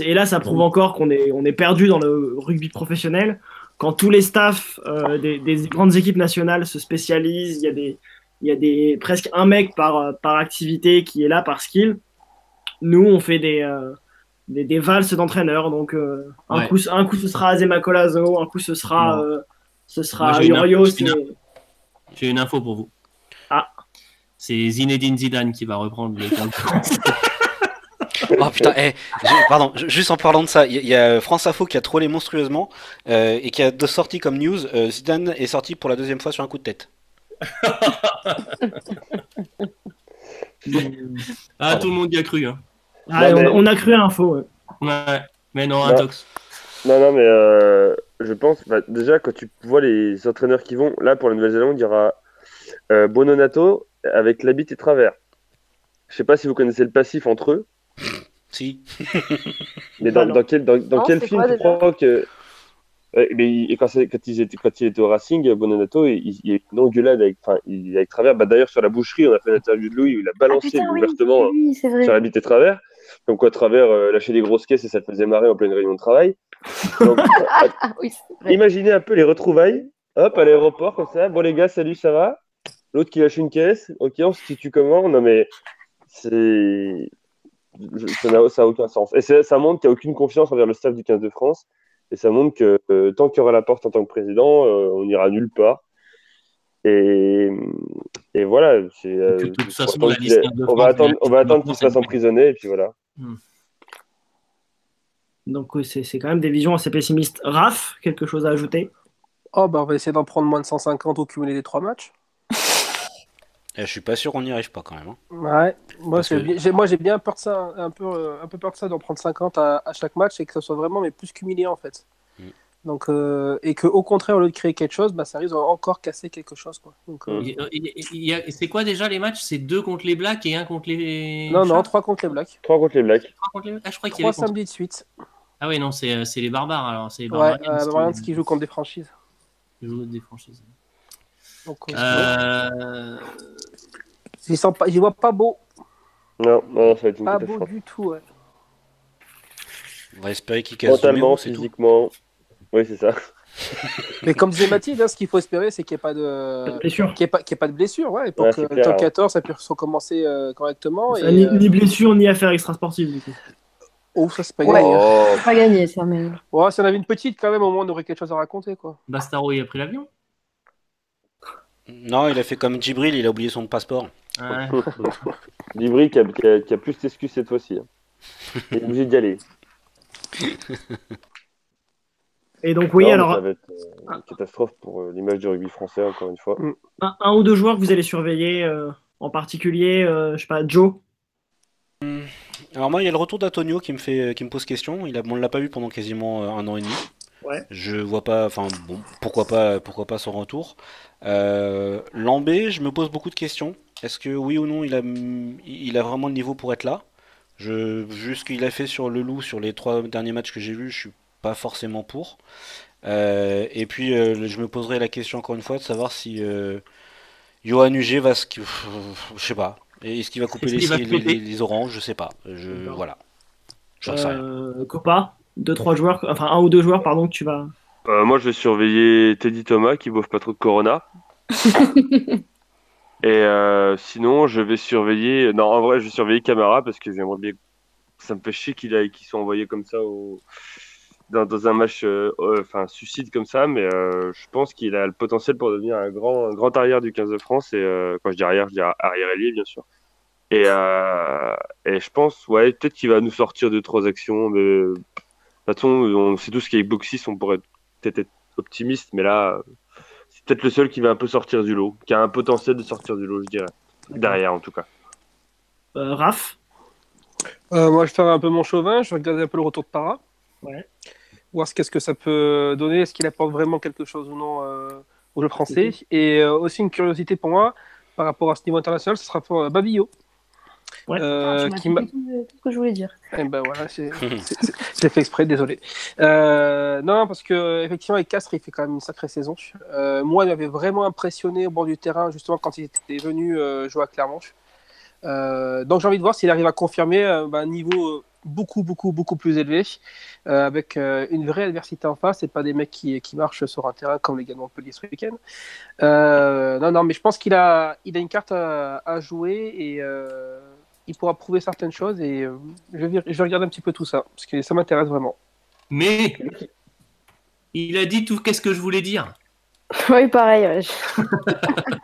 et là ça prouve encore qu'on est, on est perdu dans le rugby professionnel. Quand tous les staffs euh, des, des grandes équipes nationales se spécialisent, il y a des, il y a des presque un mec par, euh, par activité qui est là par skill. Nous, on fait des, euh, des, des valses d'entraîneurs. Donc euh, un Ouais. coup, un coup ce sera Azema Colazo, un coup ce sera, ce sera j'ai une info, une pour vous. Ah. C'est Zinedine Zidane qui va reprendre le camp de France. Oh putain, eh, je- pardon, ju- juste en parlant de ça, il y, a- il y a France Info qui a trollé monstrueusement euh, et qui a de sorti comme news, euh, Zidane est sorti pour la deuxième fois sur un coup de tête. Ah, tout le monde y a cru. Hein. Ah, Non, on, mais- on a cru à l'info. ouais. Ouais, mais non, Ouais. intox. Non, non, mais euh, je pense, bah, déjà, quand tu vois les entraîneurs qui vont, là, pour la Nouvelle-Zélande, il y aura euh, Bononato avec l'habit et travers. Je sais pas si vous connaissez le passif entre eux, Si. mais dans, dans quel, dans, dans Non, quel film quoi, tu déjà crois que. Ouais, mais et quand, quand, ils étaient, quand il était au Racing, Bononato, il, il, a une engueulade avec, enfin, il, avec travers. Bah, D'ailleurs, sur la boucherie, on a fait une interview de Louis où il a Ah balancé putain, oui, ouvertement oui, sur l'habit et travers. Comme quoi, travers euh, lâchait des grosses caisses et ça le faisait marrer en pleine réunion de travail. Donc, Ah oui, c'est vrai. Imaginez un peu les retrouvailles. Hop, à l'aéroport, comme ça. Bon, les gars, salut, ça va? L'autre qui lâche une caisse. Ok, on se situe comment? Non, mais c'est. Ça n'a aucun sens. Et ça montre qu'il n'y a aucune confiance envers le staff du 15 de France. Et ça montre que euh, tant qu'il y aura la porte en tant que président, euh, on n'ira nulle part. Et, et voilà. euh, de toute façon, attendre la qu'il- liste de on va attendre, on va qu'il se fasse emprisonner. Et puis voilà. Donc oui, c'est c'est quand même des visions assez pessimistes. Raph, quelque chose à ajouter? Oh, bah, on va essayer d'en prendre moins de 150 au cumulé des trois matchs. Et je suis pas sûr qu'on n'y arrive pas quand même. hein. Ouais, moi j'ai que- bien, peur de ça, un peu, euh, un peu peur de ça, d'en prendre 50 à, à chaque match et que ça soit vraiment mais plus cumulé en fait. Mm. Donc, euh, et que au contraire, au lieu de créer quelque chose, bah, ça risque encore casser quelque chose. Quoi. Donc, euh, C'est quoi déjà les matchs? C'est deux contre les Blacks et un contre les. Non, non, 3 contre les Blacks. Trois contre les Blacks. Trois contre les- Ah, je crois qu'il y 3 avait contre- samedis de suite. Ah oui, non, c'est c'est les barbares alors. C'est les Ouais, Barbarians euh, qui- Bryant qui joue contre des franchises. qui jouent des franchises. Donc, euh, j'y sens pas- j'y vois pas beau, Non, non, ça va être une pas beau du tout. ouais. On va espérer qu'il casse Mentalement, c'est tout. physiquement. Oui, c'est ça. Mais comme disait Mathilde, hein, ce qu'il faut espérer, c'est qu'il n'y ait pas de. Bien sûr. Qu'il n'y ait, pas- qu'il y ait pas de blessure, ouais, et pour Ouais, que le top hein. 14 ça puisse recommencer euh, correctement. Et, ni, euh, ni blessure, ni affaire extrasportive, du coup. Oh, ça c'est pas Ouais. gagné. Oh, C'est pas gagné, ça, mais. Ouais, si on avait une petite, quand même, au moins, on aurait quelque chose à raconter, quoi. Bastaro, il a pris l'avion Non, il a fait comme Djibril, il a oublié son passeport. Ouais. Libri qui a, qui a- qui a plus d'excuses cette fois-ci. hein. Il est obligé d'y aller. Et donc, oui, Non, alors, Ça va être euh, une catastrophe pour euh, l'image du rugby français, encore une fois. un, un ou deux joueurs que vous allez surveiller, euh, en particulier, euh, je sais pas, Joe. Alors moi, il y a le retour d'Antonio qui me fait, qui me pose question. Il a, on l'a pas vu pendant quasiment un an et demi. Ouais. Je vois pas, enfin bon, pourquoi pas, pourquoi pas son retour. Euh, Lambé, je me pose beaucoup de questions. Est-ce que oui ou non, il a, il a vraiment le niveau pour être là? Je, vu ce qu'il a fait sur le Loup sur les trois derniers matchs que j'ai vus, je suis pas forcément pour. Euh, et puis, euh, je me poserai la question encore une fois de savoir si euh, Johan Huget va se, je sais pas. Est-ce qu'il va couper les, oranges? Je sais pas. Je, voilà. J'en sais rien. Copa, deux, trois joueurs, enfin, un ou deux joueurs, pardon, que tu vas. Euh, moi, je vais surveiller Teddy Thomas qui bouffe pas trop de Corona. Et euh, sinon, je vais surveiller. Non, en vrai, je vais surveiller Camara parce que j'aimerais bien. Ça me fait chier qu'il a... qu'il soit envoyé comme ça au... dans, dans un match, euh, enfin, suicide comme ça. Mais je pense qu'il a le potentiel pour devenir un grand, un grand arrière du 15 de France. Et quand je dis arrière, je dis arrière ailier, bien sûr. Et, euh, et je pense, ouais, peut-être qu'il va nous sortir deux, trois actions. Mais toute façon, on sait tous qu'avec Boxis, on pourrait peut-être être optimiste, mais là, euh, c'est peut-être le seul qui va un peu sortir du lot, qui a un potentiel de sortir du lot, je dirais. Derrière, en tout cas. Euh, Raph, Euh, moi, je ferai un peu mon chauvin, je vais regarder un peu le retour de Para. Ouais. Voir ce qu'est-ce que ça peut donner, est-ce qu'il apporte vraiment quelque chose ou non euh, au jeu français. Et euh, aussi une curiosité pour moi, par rapport à ce niveau international, ce sera pour euh, Babillot. Ouais. Euh, Ah, tu m'as qui dit m'a- tout, tout ce que je voulais dire. Eh ben voilà, c'est- fait exprès, désolé. Euh, non, parce que effectivement, avec Castres, il fait quand même une sacrée saison. Euh, moi, il m'avait vraiment impressionné au bord du terrain, justement, quand il était venu euh, jouer à Clermont. Euh, donc j'ai envie de voir s'il arrive à confirmer euh, bah, un niveau beaucoup, beaucoup, beaucoup plus élevé, euh, avec euh, une vraie adversité en face et pas des mecs qui, qui marchent sur un terrain comme les gars de Montpellier ce week-end. Euh, non, non, mais je pense qu'il a, il a une carte à, à jouer et euh, il pourra prouver certaines choses et euh, je, vais, je vais regarder un petit peu tout ça parce que ça m'intéresse vraiment. Mais il a dit tout qu'est-ce que je voulais dire? oui, pareil. ouais.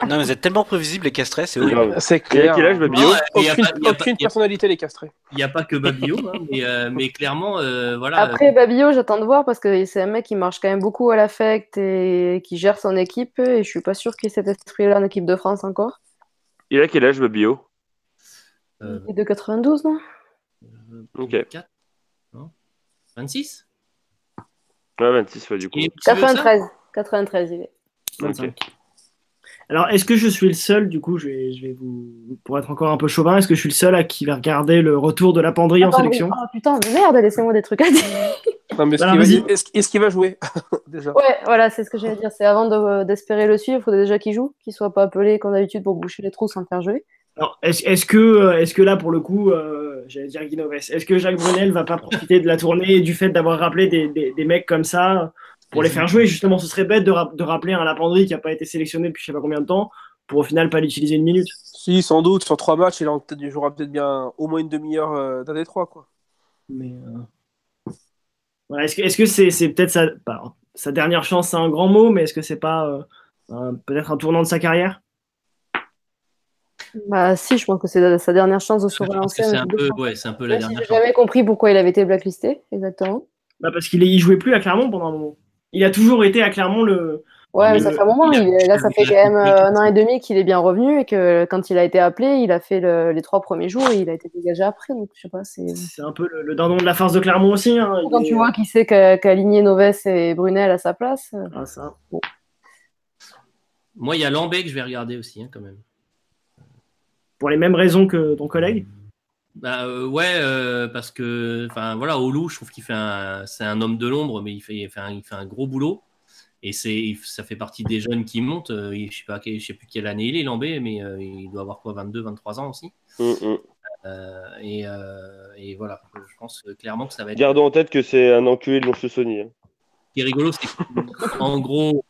Non, mais vous êtes tellement prévisibles, les castrés, c'est horrible. C'est clair. quel âge, a Aucune, pas- aucune personnalité les castrés. Il n'y a pas que Babio, hein, mais, euh, mais clairement, euh, voilà. Après, Babillot, j'attends de voir parce que c'est un mec qui marche quand même beaucoup à l'affect et qui gère son équipe. Et je suis pas sûr qu'il ait cet esprit-là en équipe de France encore. Il a quel âge, euh, Il est de 92, non? Euh, Ok. 24, non? 26 Ouais, 26, ouais, du coup. Et tu veux ça 93. 93, il est. 25. Alors, est-ce que je suis le seul, du coup, je vais, je vais vous, pour être encore un peu chauvin, est-ce que je suis le seul à qui va regarder le retour de la penderie en sélection? Oh putain, merde, laissez-moi des trucs à dire. Non, mais est-ce Voilà, qu'il va- vas-y. est-ce- est-ce qu'il va jouer déjà? Ouais, voilà, c'est ce que j'allais dire. C'est avant de- d'espérer le suivre, il faudrait déjà qu'il joue, qu'il soit pas appelé comme d'habitude pour boucher les trous sans le faire jouer. Alors, est-ce est-ce que, euh, est-ce que là, pour le coup, euh, j'allais dire Guinoves, est-ce que Jacques Brunel va pas profiter de la tournée et du fait d'avoir rappelé des, des, des mecs comme ça pour les faire jouer? Justement, ce serait bête de, ra- de rappeler un Lapendry qui n'a pas été sélectionné depuis je sais pas combien de temps pour au final pas l'utiliser une minute. Si, sans doute, sur trois matchs, il, en peut-être- il jouera peut-être bien au moins une demi-heure euh, d'un des trois. Quoi. Mais euh, voilà, est-ce que est-ce que c'est peut-être sa, bah, sa dernière chance, c'est un grand mot, mais est-ce que c'est pas peut-être un tournant de sa carrière? Bah si, je pense que c'est sa dernière chance de se relancer. c'est en un peu, ouais, c'est un peu la si dernière j'ai chance. jamais compris pourquoi il avait été blacklisté, exactement. bah, Parce qu'il il jouait plus à Clermont pendant un moment. Il a toujours été à Clermont le. Ouais, mais ça fait un moment. il est- là, ça fait quand même euh, un an et demi qu'il est bien revenu et que quand il a été appelé, il a fait le- les trois premiers jours et il a été dégagé après. Donc je sais pas, c'est. C'est un peu le, le dindon de la farce de Clermont aussi. Hein. Quand est- tu vois qui c'est qu'a qu'a aligné Noves et Brunel à sa place. euh, Ah, ça. Moi, il y a Lambé que je vais regarder aussi, hein, quand même. Pour les mêmes raisons que ton collègue. Bah euh, ouais, euh, parce que, enfin voilà, Olu, je trouve qu'il fait un, c'est un homme de l'ombre, mais il fait, il fait un, il fait un gros boulot. Et c'est, ça fait partie des jeunes qui montent. Euh, il- je sais pas, je sais plus quelle année il est, Lambé, mais euh, il doit avoir quoi, 22, 23 ans aussi. Mm, mm. Euh, et, euh, et voilà, je pense clairement que ça va être. Gardons en tête que c'est un enculé de Lons-le-Saunier. hein. Ce qui est rigolo, c'est qu'en gros,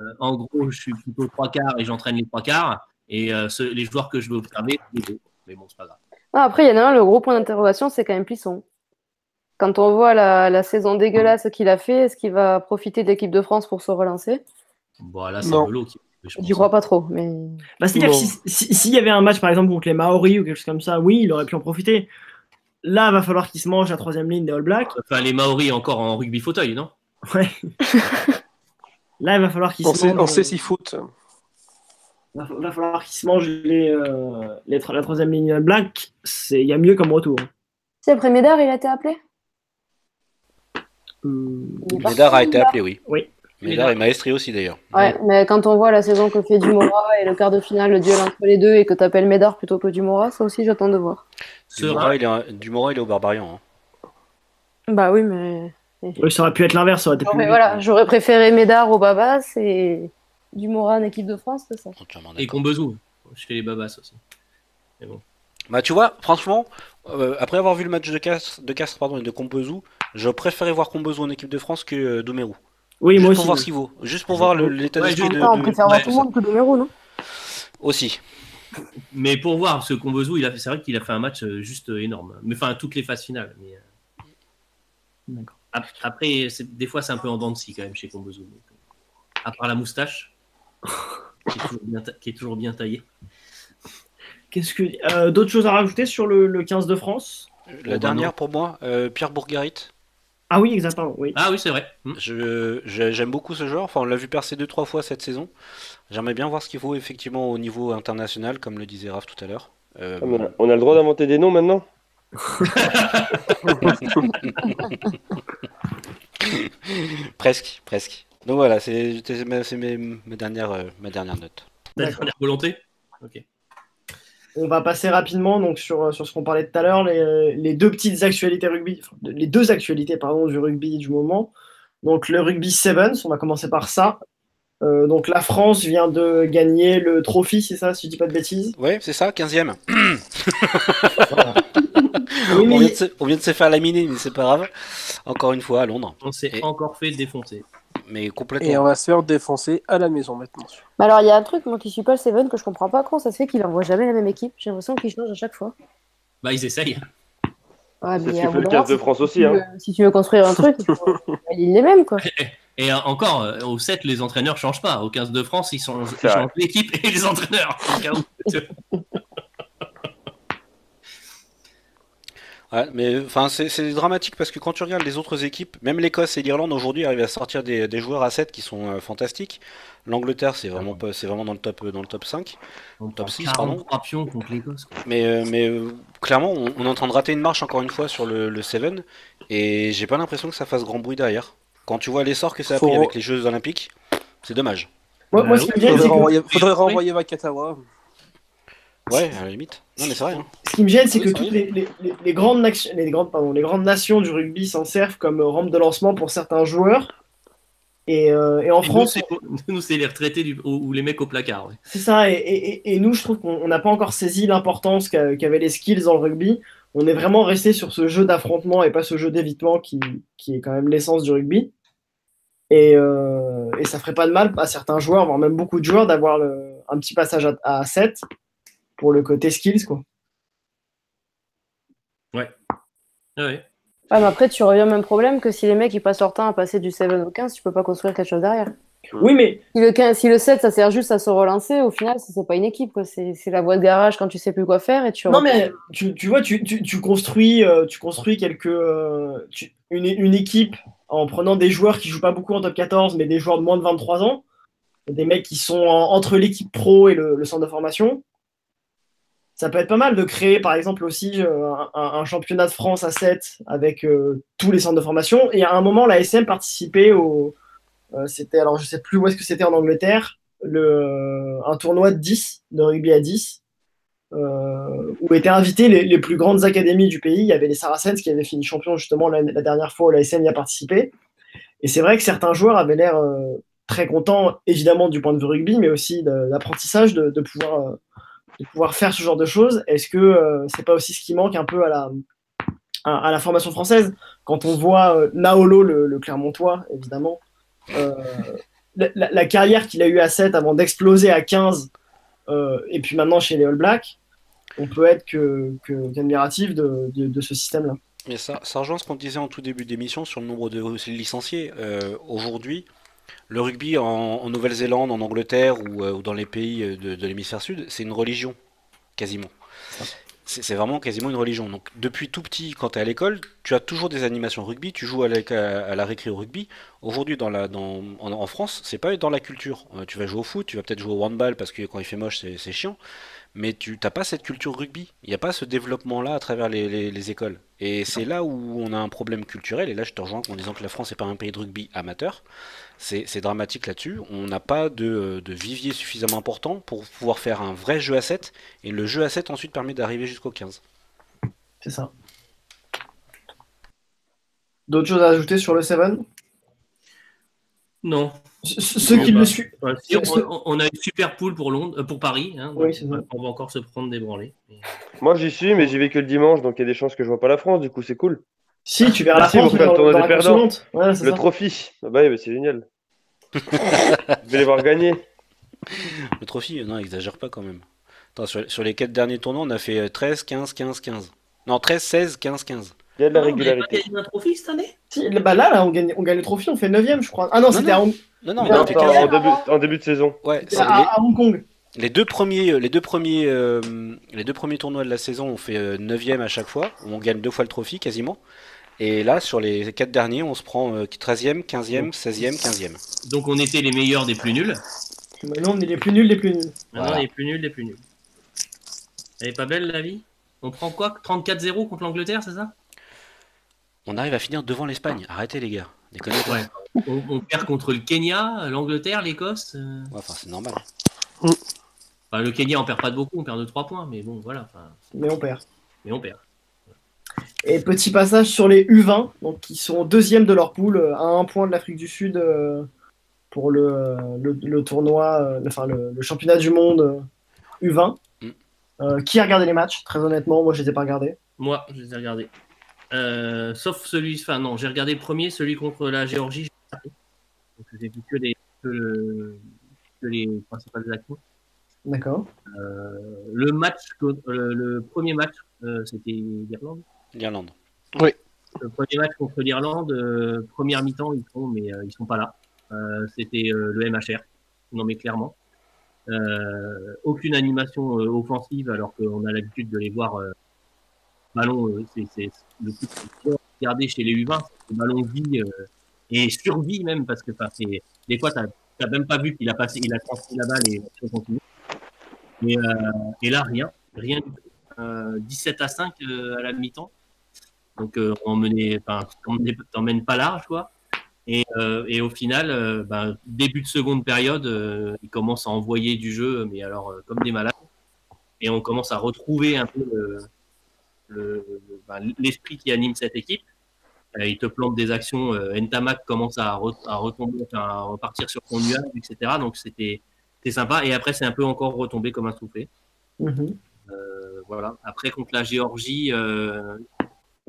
euh, en gros, je suis plutôt trois quarts et j'entraîne les trois quarts. Et euh, ce- les joueurs que je veux observer, c'est les deux. Mais bon, c'est pas grave. Ah, après, il y en a un, le gros point d'interrogation, c'est quand même Plisson. Quand on voit la, la saison dégueulasse qu'il a fait, est-ce qu'il va profiter de l'équipe de France pour se relancer? Bon, là, c'est. Velo qui. J'y crois pas trop, mais Bah, C'est-à-dire que Bon. si- si- s'il y avait un match, par exemple, contre les Maoris ou quelque chose comme ça, oui, il aurait pu en profiter. Là, va falloir qu'il se mange la troisième ligne des All Blacks. Enfin, les Maoris encore en rugby fauteuil, non? Ouais. Là, il va falloir qu'il On se mange. on sait foot. Va, va falloir qu'il se mange les, euh, les la troisième ligne Black. C'est- Il y a mieux comme retour. si après Médard, il a été appelé? Hum, parti, Médard a été appelé, oui. Oui. Médard et Maestri aussi, d'ailleurs. Ouais, mais quand on voit la saison que fait Dumora et le quart de finale, le duel entre les deux, et que tu appelles Médard plutôt que Dumora, ça aussi j'attends de voir. Dumora, il est, un- Dumora, il est au Barbarian. hein. Bah oui, mais. oui, ça aurait pu être l'inverse. ça aurait été plus- J'aurais voilà, j'aurais préféré Médard au Babas et Dumora en équipe de France que ça. Entièrement Et. Combezou. Je fais les babas aussi. Bah, tu vois, franchement, euh, après avoir vu le match de Castres, de Castres pardon, et de Combezou, je préférais voir Combezou en équipe de France que euh, Doumerou. Oui, Juste moi pour aussi. voir ce qu'il vaut. Juste pour voir l'état Ouais, d'esprit de, on de- préfère voir tout le monde que Domero, non? Aussi. Mais pour voir, parce que Combezou, il a fait- c'est vrai qu'il a fait un match euh, juste euh, énorme. Mais enfin, toutes les phases finales. Mais, D'accord. ap- Après, c'est- des fois, c'est un peu en dents de scie quand même chez Combezou. À part la moustache, qui est toujours bien, ta- qui est toujours bien taillée. Qu'est-ce que euh, d'autres choses à rajouter sur le, le 15 de France? La bah dernière non. pour moi, euh, Pierre Bourgarit. Ah oui, exactement. Oui. Ah oui, c'est vrai. Hmm. Je, je- j'aime beaucoup ce joueur. Enfin, on l'a vu percer deux trois fois cette saison. J'aimerais bien voir ce qu'il faut effectivement au niveau international, comme le disait Raph tout à l'heure. Euh, Ah, on, a, on a le droit d'inventer des noms maintenant? Presque, presque. Donc voilà, c'est, mes dernières, euh, ma dernière note. Ta dernière volonté? Ok. On va passer rapidement donc sur, sur ce qu'on parlait tout à l'heure, les, les deux petites actualités rugby, enfin, les deux actualités pardon du rugby du moment. Donc le rugby sevens, on va commencer par ça. Euh, donc la France vient de gagner le trophy, c'est ça, si je dis pas de bêtises? Ouais, c'est ça, 15ème. Oui, mais on, vient de se, on vient de se faire laminer, mais c'est pas grave. Encore une fois à Londres. On s'est Et- encore fait défoncer. Mais Et on complètement. va se faire défoncer à la maison maintenant. Mais alors, il y a un truc, moi qui suis pas le Seven, que je comprends pas comment ça se fait qu'il envoie jamais la même équipe? J'ai l'impression qu'il change à chaque fois. Bah, ils essayent. Ouais, C'est ce fait le d'un 15 moment, de si France tu aussi. veux- Hein. Si tu veux construire un truc, il faut il les mêmes, quoi. Et encore, euh, au 7, les entraîneurs changent pas. Au 15 de France, ils, sont, changent l'équipe et les entraîneurs. Au cas où. Ouais, mais enfin, c'est, dramatique parce que quand tu regardes les autres équipes, même l'Écosse et l'Irlande aujourd'hui arrivent à sortir des, des joueurs à 7 qui sont euh, fantastiques. L'Angleterre, c'est vraiment, pas, c'est vraiment dans, le top, dans le top 5. On Top prend 6, pardon. 43 pions contre l'Écosse. Mais, euh, mais euh, clairement, on, on est en train de rater une marche encore une fois sur le, le 7 et j'ai pas l'impression que ça fasse grand bruit derrière. Quand tu vois l'essor que ça a Faut- pris avec les Jeux Olympiques, c'est dommage. Moi, moi, ce qui oui, Faudrait c'est que, renvoyer, faudrait renvoyer Vakatawa. Ouais, à la limite. Non, mais c'est vrai. hein. ce qui me gêne, c'est Oui, que toutes les, les- les- les grandes, nations- les, grandes, pardon, les grandes nations du rugby s'en servent comme rampe de lancement pour certains joueurs. Et, euh, et en Et France, nous, c'est- les retraités du- ou, ou les mecs au placard. ouais. C'est ça, et, et- et- et nous, je trouve qu'on on n'a pas encore saisi l'importance qu'a- qu'avaient les skills dans le rugby. On est vraiment resté sur ce jeu d'affrontement et pas ce jeu d'évitement qui, qui est quand même l'essence du rugby. Et, euh, et ça ferait pas de mal à certains joueurs, voire même beaucoup de joueurs, d'avoir un petit passage à, à 7 pour le côté skills. Quoi. Ah ouais. Ah, mais après, tu reviens au même problème que si les mecs ils passent leur temps à passer du 7 au 15, tu peux pas construire quelque chose derrière. Oui, mais Si le, 15 si le 7 ça sert juste à se relancer, au final, c'est pas une équipe. quoi. C'est c'est la voie de garage quand tu sais plus quoi faire et tu Non, mais tu, tu vois, tu, tu, tu construis, euh, tu construis quelques, euh, tu- une, une équipe en prenant des joueurs qui jouent pas beaucoup en top 14, mais des joueurs de moins de 23 ans, des mecs qui sont en- entre l'équipe pro et le, le centre de formation. Ça peut être pas mal de créer, par exemple, aussi euh, un, championnat de France à 7 avec euh, tous les centres de formation. Et à un moment, la SM participait au. euh, c'était, alors je sais plus où est-ce que c'était en Angleterre, le, un tournoi de 10, de rugby à 10 euh, où étaient invités les, plus grandes académies du pays. Il y avait les Saracens qui avaient fini champion justement la, dernière fois où la SM y a participé. Et c'est vrai que certains joueurs avaient l'air très contents, évidemment du point de vue rugby, mais aussi de- de, de pouvoir, de pouvoir faire ce genre de choses. Est-ce que euh, c'est pas aussi ce qui manque un peu à la, à, la formation française? Quand on voit euh, Naolo, le, le Clermontois, évidemment, euh, la, carrière qu'il a eue à 7 avant d'exploser à 15, euh, et puis maintenant chez les All Blacks, on peut être que, de, de ce système-là. Mais ça, ça rejoint ce qu'on disait en tout début d'émission sur le nombre de licenciés. Euh, Aujourd'hui, le rugby en, en Nouvelle-Zélande, en Angleterre ou, euh, ou dans les pays euh, de, de l'hémisphère sud, c'est une religion, quasiment. C'est vraiment quasiment une religion. Donc depuis tout petit, quand tu es à l'école, tu as toujours des animations rugby, tu joues à la, à la récré au rugby. Aujourd'hui, dans la, dans, en, en France, c'est pas dans la culture. Euh, tu vas jouer au foot, tu vas peut-être jouer au handball parce que quand il fait moche, c'est c'est chiant. Mais tu n'as pas cette culture rugby. Il n'y a pas ce développement-là à travers les, les- les écoles. Et c'est là où on a un problème culturel. Et là, je te rejoins en disant que la France n'est pas un pays de rugby amateur. C'est dramatique là-dessus. On n'a pas de, de vivier suffisamment important pour pouvoir faire un vrai jeu à 7. Et le jeu à 7 ensuite permet d'arriver jusqu'au 15. C'est ça. D'autres choses à ajouter sur le 7 Non. Ce- ce- Ceux Non, qui bah, le suivent. Si, on, on a une super poule pour Londres, euh, pour Paris. hein, Oui, donc on va encore se prendre des branlées. Mais- Moi, j'y suis, mais j'y vais que le dimanche, donc il y a des chances que je vois pas la France, du coup, c'est cool. Si, tu verras Merci, la France vous faites dans, le tournoi dans des la perdants. consolante. Ouais, c'est Le ça. trophy. Ah bah bah, c'est génial. Vais les voir gagner. Le trophy, non, exagère pas quand même. Attends, sur, sur les 4 derniers tournois, on a fait euh, 13, 15, 15, 15. Non, 13, 16, 15, 15. Il y a de la non, vous n'avez pas régularité. gagné un trophy cette année? Si, bah là, là on, gagne, on gagne le trophy, on fait 9ème, je crois. Ah non, Non, c'était non. à, Hong- Non, non, Mais on a non, fait en, 15. en début, en début de saison. Ouais, c'est à- les, à Hong Kong. les deux premiers, les deux premiers, euh, les deux premiers tournois de la saison, on fait 9ème à chaque fois. On gagne deux fois le trophy quasiment. Et là, sur les 4 derniers, on se prend euh, 13e, 15e, 16e, 15e. Donc on était les meilleurs des plus nuls. Maintenant, on est les plus nuls, les plus nuls. Maintenant Voilà. les plus nuls des plus nuls. Elle est pas belle la vie? On prend quoi? 34-0 contre l'Angleterre, c'est ça? On arrive à finir devant l'Espagne. Arrêtez les gars. Déconnez pas. Ouais. on, on perd contre le Kenya, l'Angleterre, l'Écosse. euh. Ouais, Enfin, c'est normal. Enfin, le Kenya on perd pas de beaucoup, on perd de 3 points, mais bon voilà. Enfin, Mais on perd. mais on perd. Et petit passage sur les U20, donc qui sont deuxième de leur poule, euh, à un point de l'Afrique du Sud euh, pour le, euh, le, le tournoi, euh, enfin le, le championnat du monde euh, U20. Mm. Qui a regardé les matchs? Très honnêtement, moi je les ai pas regardés. Moi, je les ai regardés. Sauf celui, enfin non, j'ai regardé le premier, celui contre la Géorgie. Donc j'ai vu que les, que, que les principales actions. D'accord. Le match, le, premier match, c'était l'Irlande. L'Irlande. Le premier match contre l'Irlande, euh, première mi-temps, ils sont, mais euh, ils sont pas là. Euh, c'était euh, le MHR, non mais clairement. Euh, aucune animation euh, offensive alors qu'on a l'habitude de les voir euh, ballon. euh, c'est le coup de regarder chez les U20, c'est le ballon euh, et survie même parce que des fois t'as t'as même pas vu qu'il a passé, il a transmis la balle et on continue. Et, euh, et là rien, rien du tout. Euh, 17 à 5 euh, à la mi-temps. Donc euh, on enfin, t'emmènes pas large quoi. Et, euh, et au final, euh, ben, début de seconde période, euh, ils commencent à envoyer du jeu, mais alors comme des malades. Et on commence à retrouver un peu le- le- ben, l'esprit qui anime cette équipe. Ils te plantent des actions. Ntamak commence à, re- à retomber, à repartir sur son nuage, etc. Donc c'était sympa. Et après, c'est un peu encore retombé comme un soufflé. Mhm. Euh, voilà. Après, contre la Géorgie,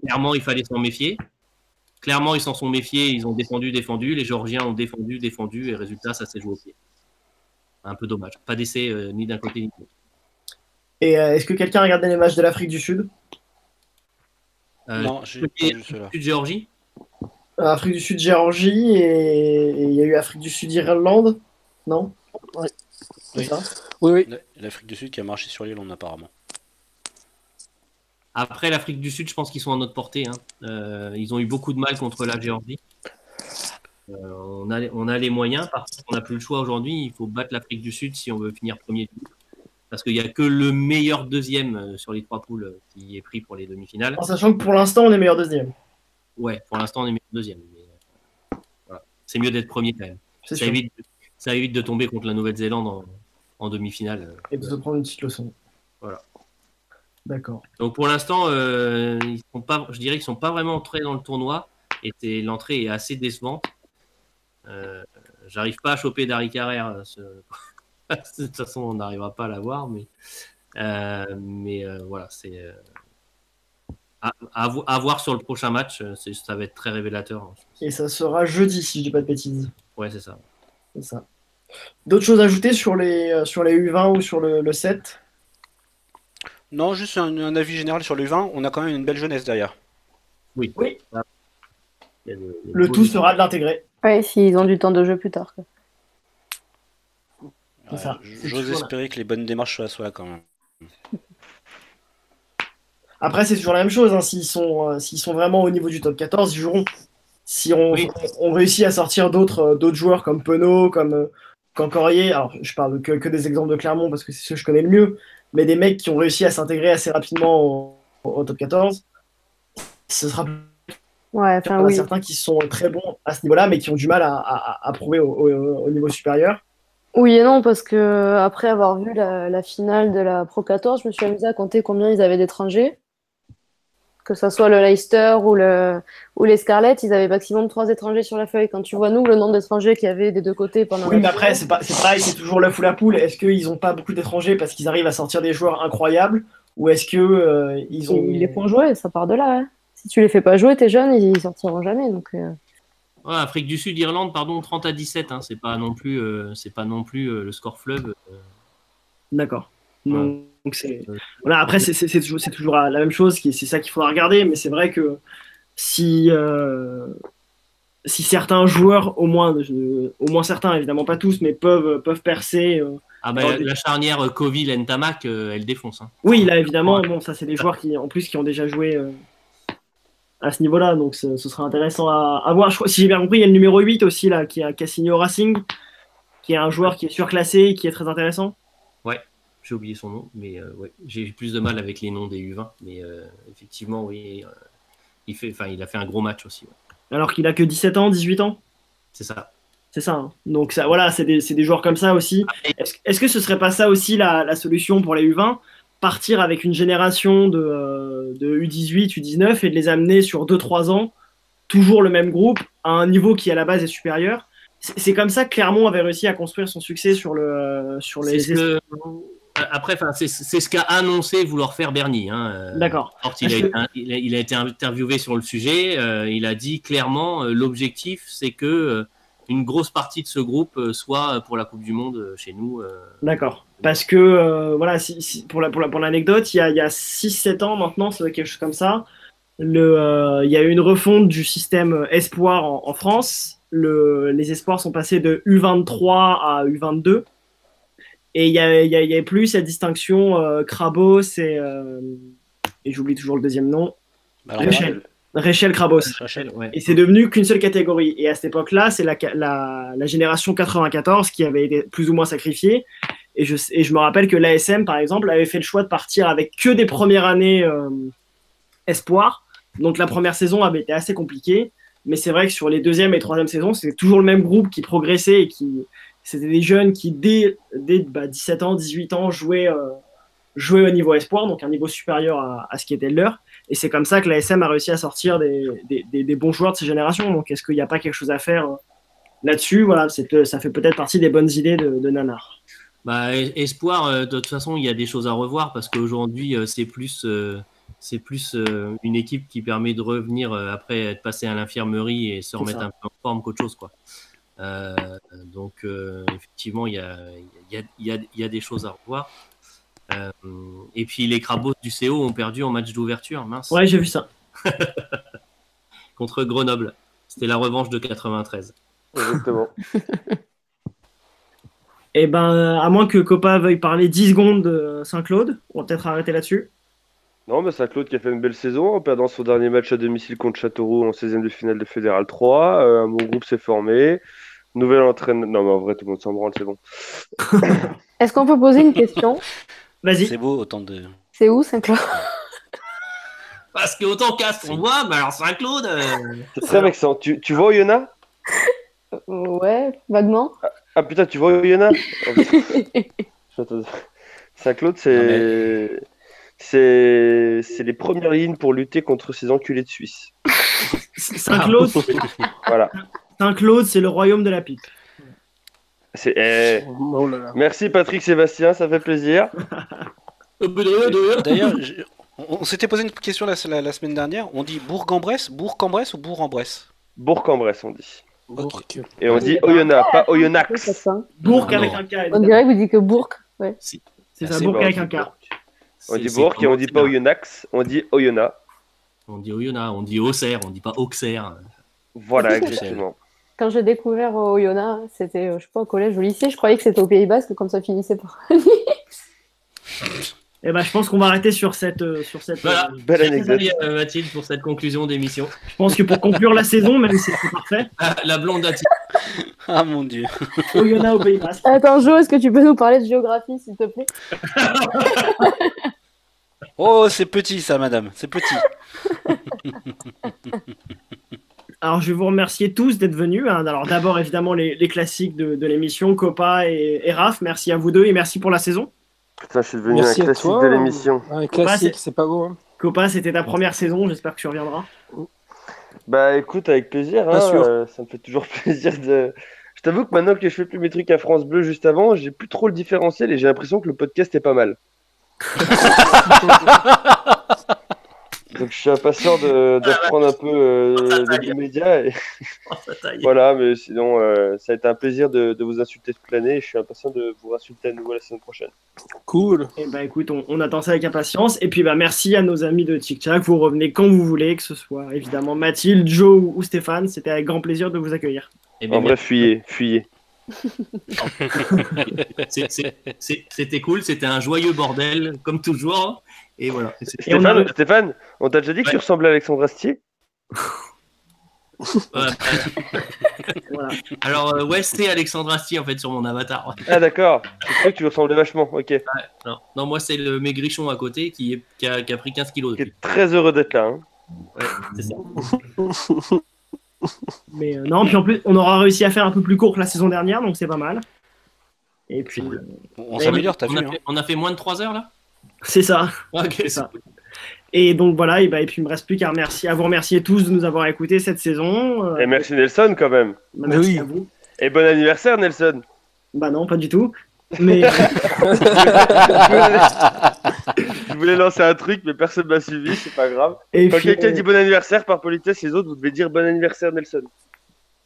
clairement, il fallait s'en méfier. Clairement, ils s'en sont méfiés. Ils ont défendu, défendu. Les Géorgiens ont défendu, défendu. Et résultat, ça s'est joué au pied. Un peu dommage. Pas d'essai euh, ni d'un côté ni de l'autre. Et euh, est-ce que quelqu'un a regardé les matchs de l'Afrique du Sud? Euh, non, j'ai Géorgie? Afrique du Sud, Géorgie, et il y a eu Afrique du Sud, Irlande Non? Ouais. Oui. ça? Oui, oui. L'Afrique du Sud qui a marché sur l'Irlande apparemment. Après, l'Afrique du Sud, je pense qu'ils sont à notre portée. hein. Euh, ils ont eu beaucoup de mal contre la Géorgie. Euh, on, a, on a les moyens, parce qu'on n'a plus le choix aujourd'hui. Il faut battre l'Afrique du Sud si on veut finir premier du groupe. Parce qu'il n'y a que le meilleur deuxième euh, sur les trois poules qui est pris pour les demi-finales. En sachant que pour l'instant, on est meilleur deuxième. Ouais, pour l'instant, on est meilleur deuxième. voilà. C'est mieux d'être premier quand même. Ça sûr. évite, ça évite de tomber contre la Nouvelle-Zélande en, en demi-finale. Et de se prendre une petite leçon. Voilà. D'accord. Donc pour l'instant, euh, ils sont pas, je dirais qu'ils sont pas vraiment entrés dans le tournoi. Et l'entrée est assez décevante. Euh, J'arrive pas à choper Dari Carrère. euh, ce- de toute façon, on n'arrivera pas à l'avoir, mais euh, mais voilà, c'est à, à vo- à voir sur le prochain match. Ça va être très révélateur. hein. Et ça sera jeudi, si je dis pas de bêtises. Ouais, c'est ça. C'est ça. D'autres choses à ajouter sur les, sur les U20 ou sur le, le 7 Non, juste un, un avis général sur le 20, on a quand même une belle jeunesse derrière. Y a le, Le tout sera de l'intégrer. Ouais, s'ils ont du temps de jeu plus tard. C'est J'ose espérer que les bonnes démarches soient, soient là quand même. Après, c'est toujours la même chose. hein. S'ils sont, euh, s'ils sont vraiment au niveau du top 14, ils joueront. Si on, Oui. on, on réussit à sortir d'autres euh, d'autres joueurs comme Penaud, comme euh, Cancorier, alors je parle que, que des exemples de Clermont parce que c'est ceux que je connais le mieux, mais des mecs qui ont réussi à s'intégrer assez rapidement au, au top 14, ce sera Ouais, Il y en enfin a oui. certains qui sont très bons à ce niveau-là, mais qui ont du mal à, à- à prouver au, au- au niveau supérieur. Oui et non, parce que après avoir vu la, la finale de la Pro 14, je me suis amusée à compter combien ils avaient d'étrangers. Que ce soit le Leicester ou, le, ou les Scarlets, ils avaient maximum trois étrangers sur la feuille. Quand tu vois, nous, le nombre d'étrangers qu'il y avait des deux côtés pendant Oui, mais après, c'est pas- c'est pareil, c'est toujours l'œuf ou la poule. Est-ce qu'ils n'ont pas beaucoup d'étrangers parce qu'ils arrivent à sortir des joueurs incroyables? Ou est-ce que euh, ils ont. Ils les font jouer, ça part de là. hein. Si tu les fais pas jouer, t'es jeune, ils sortiront jamais. Donc, euh, Ouais, Afrique du Sud, Irlande, pardon, 30 à 17. Hein, c'est pas non plus, euh, c'est pas non plus euh, le score fleuve. euh, D'accord. Ouais. Donc, c'est. Voilà, après, c'est toujours, c'est toujours la même chose, qui- c'est ça qu'il faudra regarder, mais c'est vrai que si. euh, Si certains joueurs, au moins, je- au moins certains, évidemment pas tous, mais peuvent, peuvent percer. euh, Ah bah, la charnière euh, Coville Ntamak, euh, elle défonce. Hein. Oui, là évidemment, bon, ça c'est des joueurs qui en plus qui ont déjà joué euh, à ce niveau-là, donc ce, ce sera intéressant à, à voir. Je crois, si j'ai bien compris, il y a le numéro 8 aussi là, qui a Cassigno Racing, qui est un joueur qui est surclassé, et qui est très intéressant. J'ai oublié son nom, mais euh, ouais, j'ai eu plus de mal avec les noms des U20. Mais euh, effectivement, oui, euh, il, fait, enfin, il a fait un gros match aussi. ouais. Alors qu'il a que 17 ans, 18 ans, C'est ça. c'est ça. hein. Donc ça, voilà, c'est des, c'est des joueurs comme ça aussi. Est-ce est-ce que ce serait pas ça aussi la, la solution pour les U20 Partir avec une génération de, euh, de U18, U19 et de les amener sur 2-3 ans, toujours le même groupe, à un niveau qui à la base est supérieur? C'est comme ça que Clermont avait réussi à construire son succès sur, le, euh, sur C'est les. ce Après, c'est ce qu'a annoncé vouloir faire Bernie. Hein. euh, D'accord. Or, il, a été, il, a, il a été interviewé sur le sujet. euh, il a dit clairement euh, l'objectif, c'est que euh, une grosse partie de ce groupe soit pour la Coupe du Monde chez nous. D'accord. Parce que, voilà, si, si- pour l'anecdote, la, pour la- pour l'anecdote, il y a, il y a 6-7 ans maintenant, c'est quelque chose comme ça, le, il y a eu une refonte du système espoir en, en France. Le, les espoirs sont passés de U23 à U22. Et il y a- il y a- il y avait plus cette distinction euh, Krabos et, euh, et j'oublie toujours le deuxième nom, Alors, Rachel. Rachel Krabos. Rachel, ouais. Et c'est devenu qu'une seule catégorie. Et à cette époque-là, c'est la, la, la génération 94 qui avait été plus ou moins sacrifiée. Et je, et je me rappelle que l'ASM, par exemple, avait fait le choix de partir avec que des premières années euh, espoir. Donc la première saison avait été assez compliquée. Mais c'est vrai que sur les deuxième et troisième saisons, c'était toujours le même groupe qui progressait et qui. C'était des jeunes qui, dès, dès bah, 17 ans, 18 ans, jouaient, euh, jouaient au niveau espoir, donc un niveau supérieur à, à ce qui était le leur. Et c'est comme ça que la SM a réussi à sortir des, des, des- des bons joueurs de ces générations. Donc est-ce qu'il n'y a pas quelque chose à faire euh, là-dessus? Voilà, ça fait peut-être partie des bonnes idées de, de Nanar. Bah, es- espoir, euh, de toute façon, il y a des choses à revoir parce qu'aujourd'hui, c'est plus, c'est plus une équipe qui permet de revenir après être passé à l'infirmerie et se remettre ça. un peu en forme qu'autre chose. Quoi. Euh, donc, euh, effectivement, il y a, il y, a, il y, a, il y a des choses à revoir. Euh, et puis, les crabos du CO ont perdu en match d'ouverture, mince, Ouais, j'ai vu ça. contre Grenoble. C'était la revanche de 93. Exactement. Et ben, à moins que Copa veuille parler 10 secondes de Saint-Claude, on va peut-être arrêter là-dessus. Non, mais c'est Claude qui a fait une belle saison en perdant son dernier match à domicile contre Châteauroux en 16e de finale de Fédéral 3. Euh, un bon groupe s'est formé. Nouvel entraîneur. Non, mais en vrai, tout le monde s'en branle, c'est bon. Est-ce qu'on peut poser une question? Vas-y. C'est beau, autant de. C'est où Saint-Claude? Parce que autant Castres, on voit, mais alors Saint-Claude. euh, C'est très vexant. Tu, tu vois Oyonnax? Ouais, vaguement. Ah putain, tu vois Oyonnax? Oh. Saint-Claude, c'est. C'est c'est les premières lignes pour lutter contre ces enculés de Suisse. Saint-Claude, Voilà. Saint-Claude, c'est le royaume de la pipe. C'est. eh, Oh là là. Merci Patrick Sébastien, ça fait plaisir. D'ailleurs, on, s'était posé une question la, la- la semaine dernière. On dit Bourg-en-Bresse, Bourg-en-Bresse ou Bourg-en-Bresse? Bourg-en-Bresse, on dit. Et on dit Oyonnax, pas C'est Oyonnax. Bourg avec un K. On dirait que vous dites que Bourg. Ouais. C'est Ah, ça, c'est Bourg avec un dit K. On dit C'est- Bourg c'est et on dit pas Oyonnax, on dit Oyonnax. On dit Oyonnax, on dit Auxerre, on dit pas Auxerre. Voilà, exactement. Quand j'ai découvert euh, Oyonnax, c'était, euh, je sais pas, au collège ou au lycée, je croyais que c'était au Pays Basque, comme ça finissait par. Et ben, je pense qu'on va arrêter sur cette. euh, sur cette Voilà. euh, Belle anecdote. Merci euh, Mathilde pour cette conclusion d'émission. je pense que pour conclure la saison, même si c'est parfait, Ah, la blonde a Ah mon dieu. Oyonnax au Pays Basque. Attends, Jo, est-ce que tu peux nous parler de géographie, s'il te plaît? Oh, c'est petit ça, madame. C'est petit. Alors, je vais vous remercier tous d'être venus. hein. Alors, d'abord, évidemment, les, les classiques de, de l'émission, Copa et, et Raph. Merci à vous deux et merci pour la saison. Putain, je suis devenu Merci un à classique toi. de l'émission. Un classique, c'est pas beau. Hein. Copa, c'était ta première saison. J'espère que tu reviendras. Bah écoute, avec plaisir. Hein, sûr. euh, ça me fait toujours plaisir de. Je t'avoue que maintenant que je fais plus mes trucs à France Bleu juste avant, j'ai plus trop le différentiel et j'ai l'impression que le podcast est pas mal. Donc je suis impatient de, de reprendre un peu euh, les médias. Et... Voilà, mais sinon, euh, ça a été un plaisir de, de vous insulter toute l'année et je suis impatient de vous insulter à nouveau la semaine prochaine. Cool. Et bah, écoute, on, on attend ça avec impatience. Et puis, bah, merci à nos amis de Tic Tac. Vous revenez quand vous voulez, que ce soit évidemment Mathilde, Joe ou- ou Stéphane. C'était avec grand plaisir de vous accueillir. Eh En vrai, fuyez, fuyez. c'est- C'était cool, c'était un joyeux bordel, comme toujours. Et voilà. On Stéphane, a- Stéphane, on t'a déjà dit que tu ressemblais à Alexandre Astier euh, Voilà. alors, euh, ouais, c'est Alexandre Astier en fait sur mon avatar. Ah d'accord, je crois que tu lui ressemblais vachement, ok. Non, non, moi c'est le maigrichon à côté qui, est, qui, a, qui a pris 15 kilos Qui est très heureux d'être là. hein. Ouais, c'est ça. Mais euh, non, puis en plus, on aura réussi à faire un peu plus court que la saison dernière, donc c'est pas mal. Et puis, euh, On s'améliore, t'as on vu. a, hein. fait, on a fait moins de 3 heures là? C'est ça. Ok, c'est ça. Et donc voilà, et, bah, et puis il me reste plus qu'à remercier, à vous remercier tous de nous avoir écoutés cette saison. Euh, Et merci Nelson quand même. bah, merci oui. à vous. Et bon anniversaire Nelson. Bah non, pas du tout. Mais Je voulais lancer un truc mais personne m'a suivi, c'est pas grave. et Quand puis, quelqu'un euh, dit bon anniversaire par politesse, les autres vous devez dire bon anniversaire Nelson.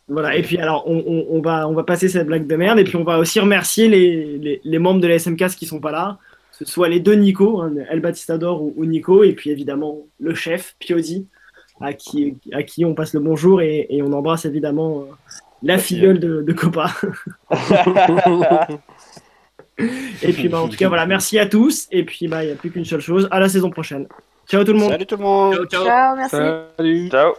Voilà, et puis alors on, on- on va, on va passer cette blague de merde, et puis on va aussi remercier les, les, les membres de la SMK qui sont pas là, ce soit les deux Nico, hein, El Batistador ou, ou Nico, et puis évidemment le chef, Piodi, à qui, à qui on passe le bonjour, et, et on embrasse évidemment euh, la filleule de, de Copa. et puis bah, en tout cas, voilà, merci à tous, et puis bah, il n'y a plus qu'une seule chose, à la saison prochaine. Ciao tout le monde Salut tout le monde. Ciao, ciao. Ciao, merci. Salut. Ciao.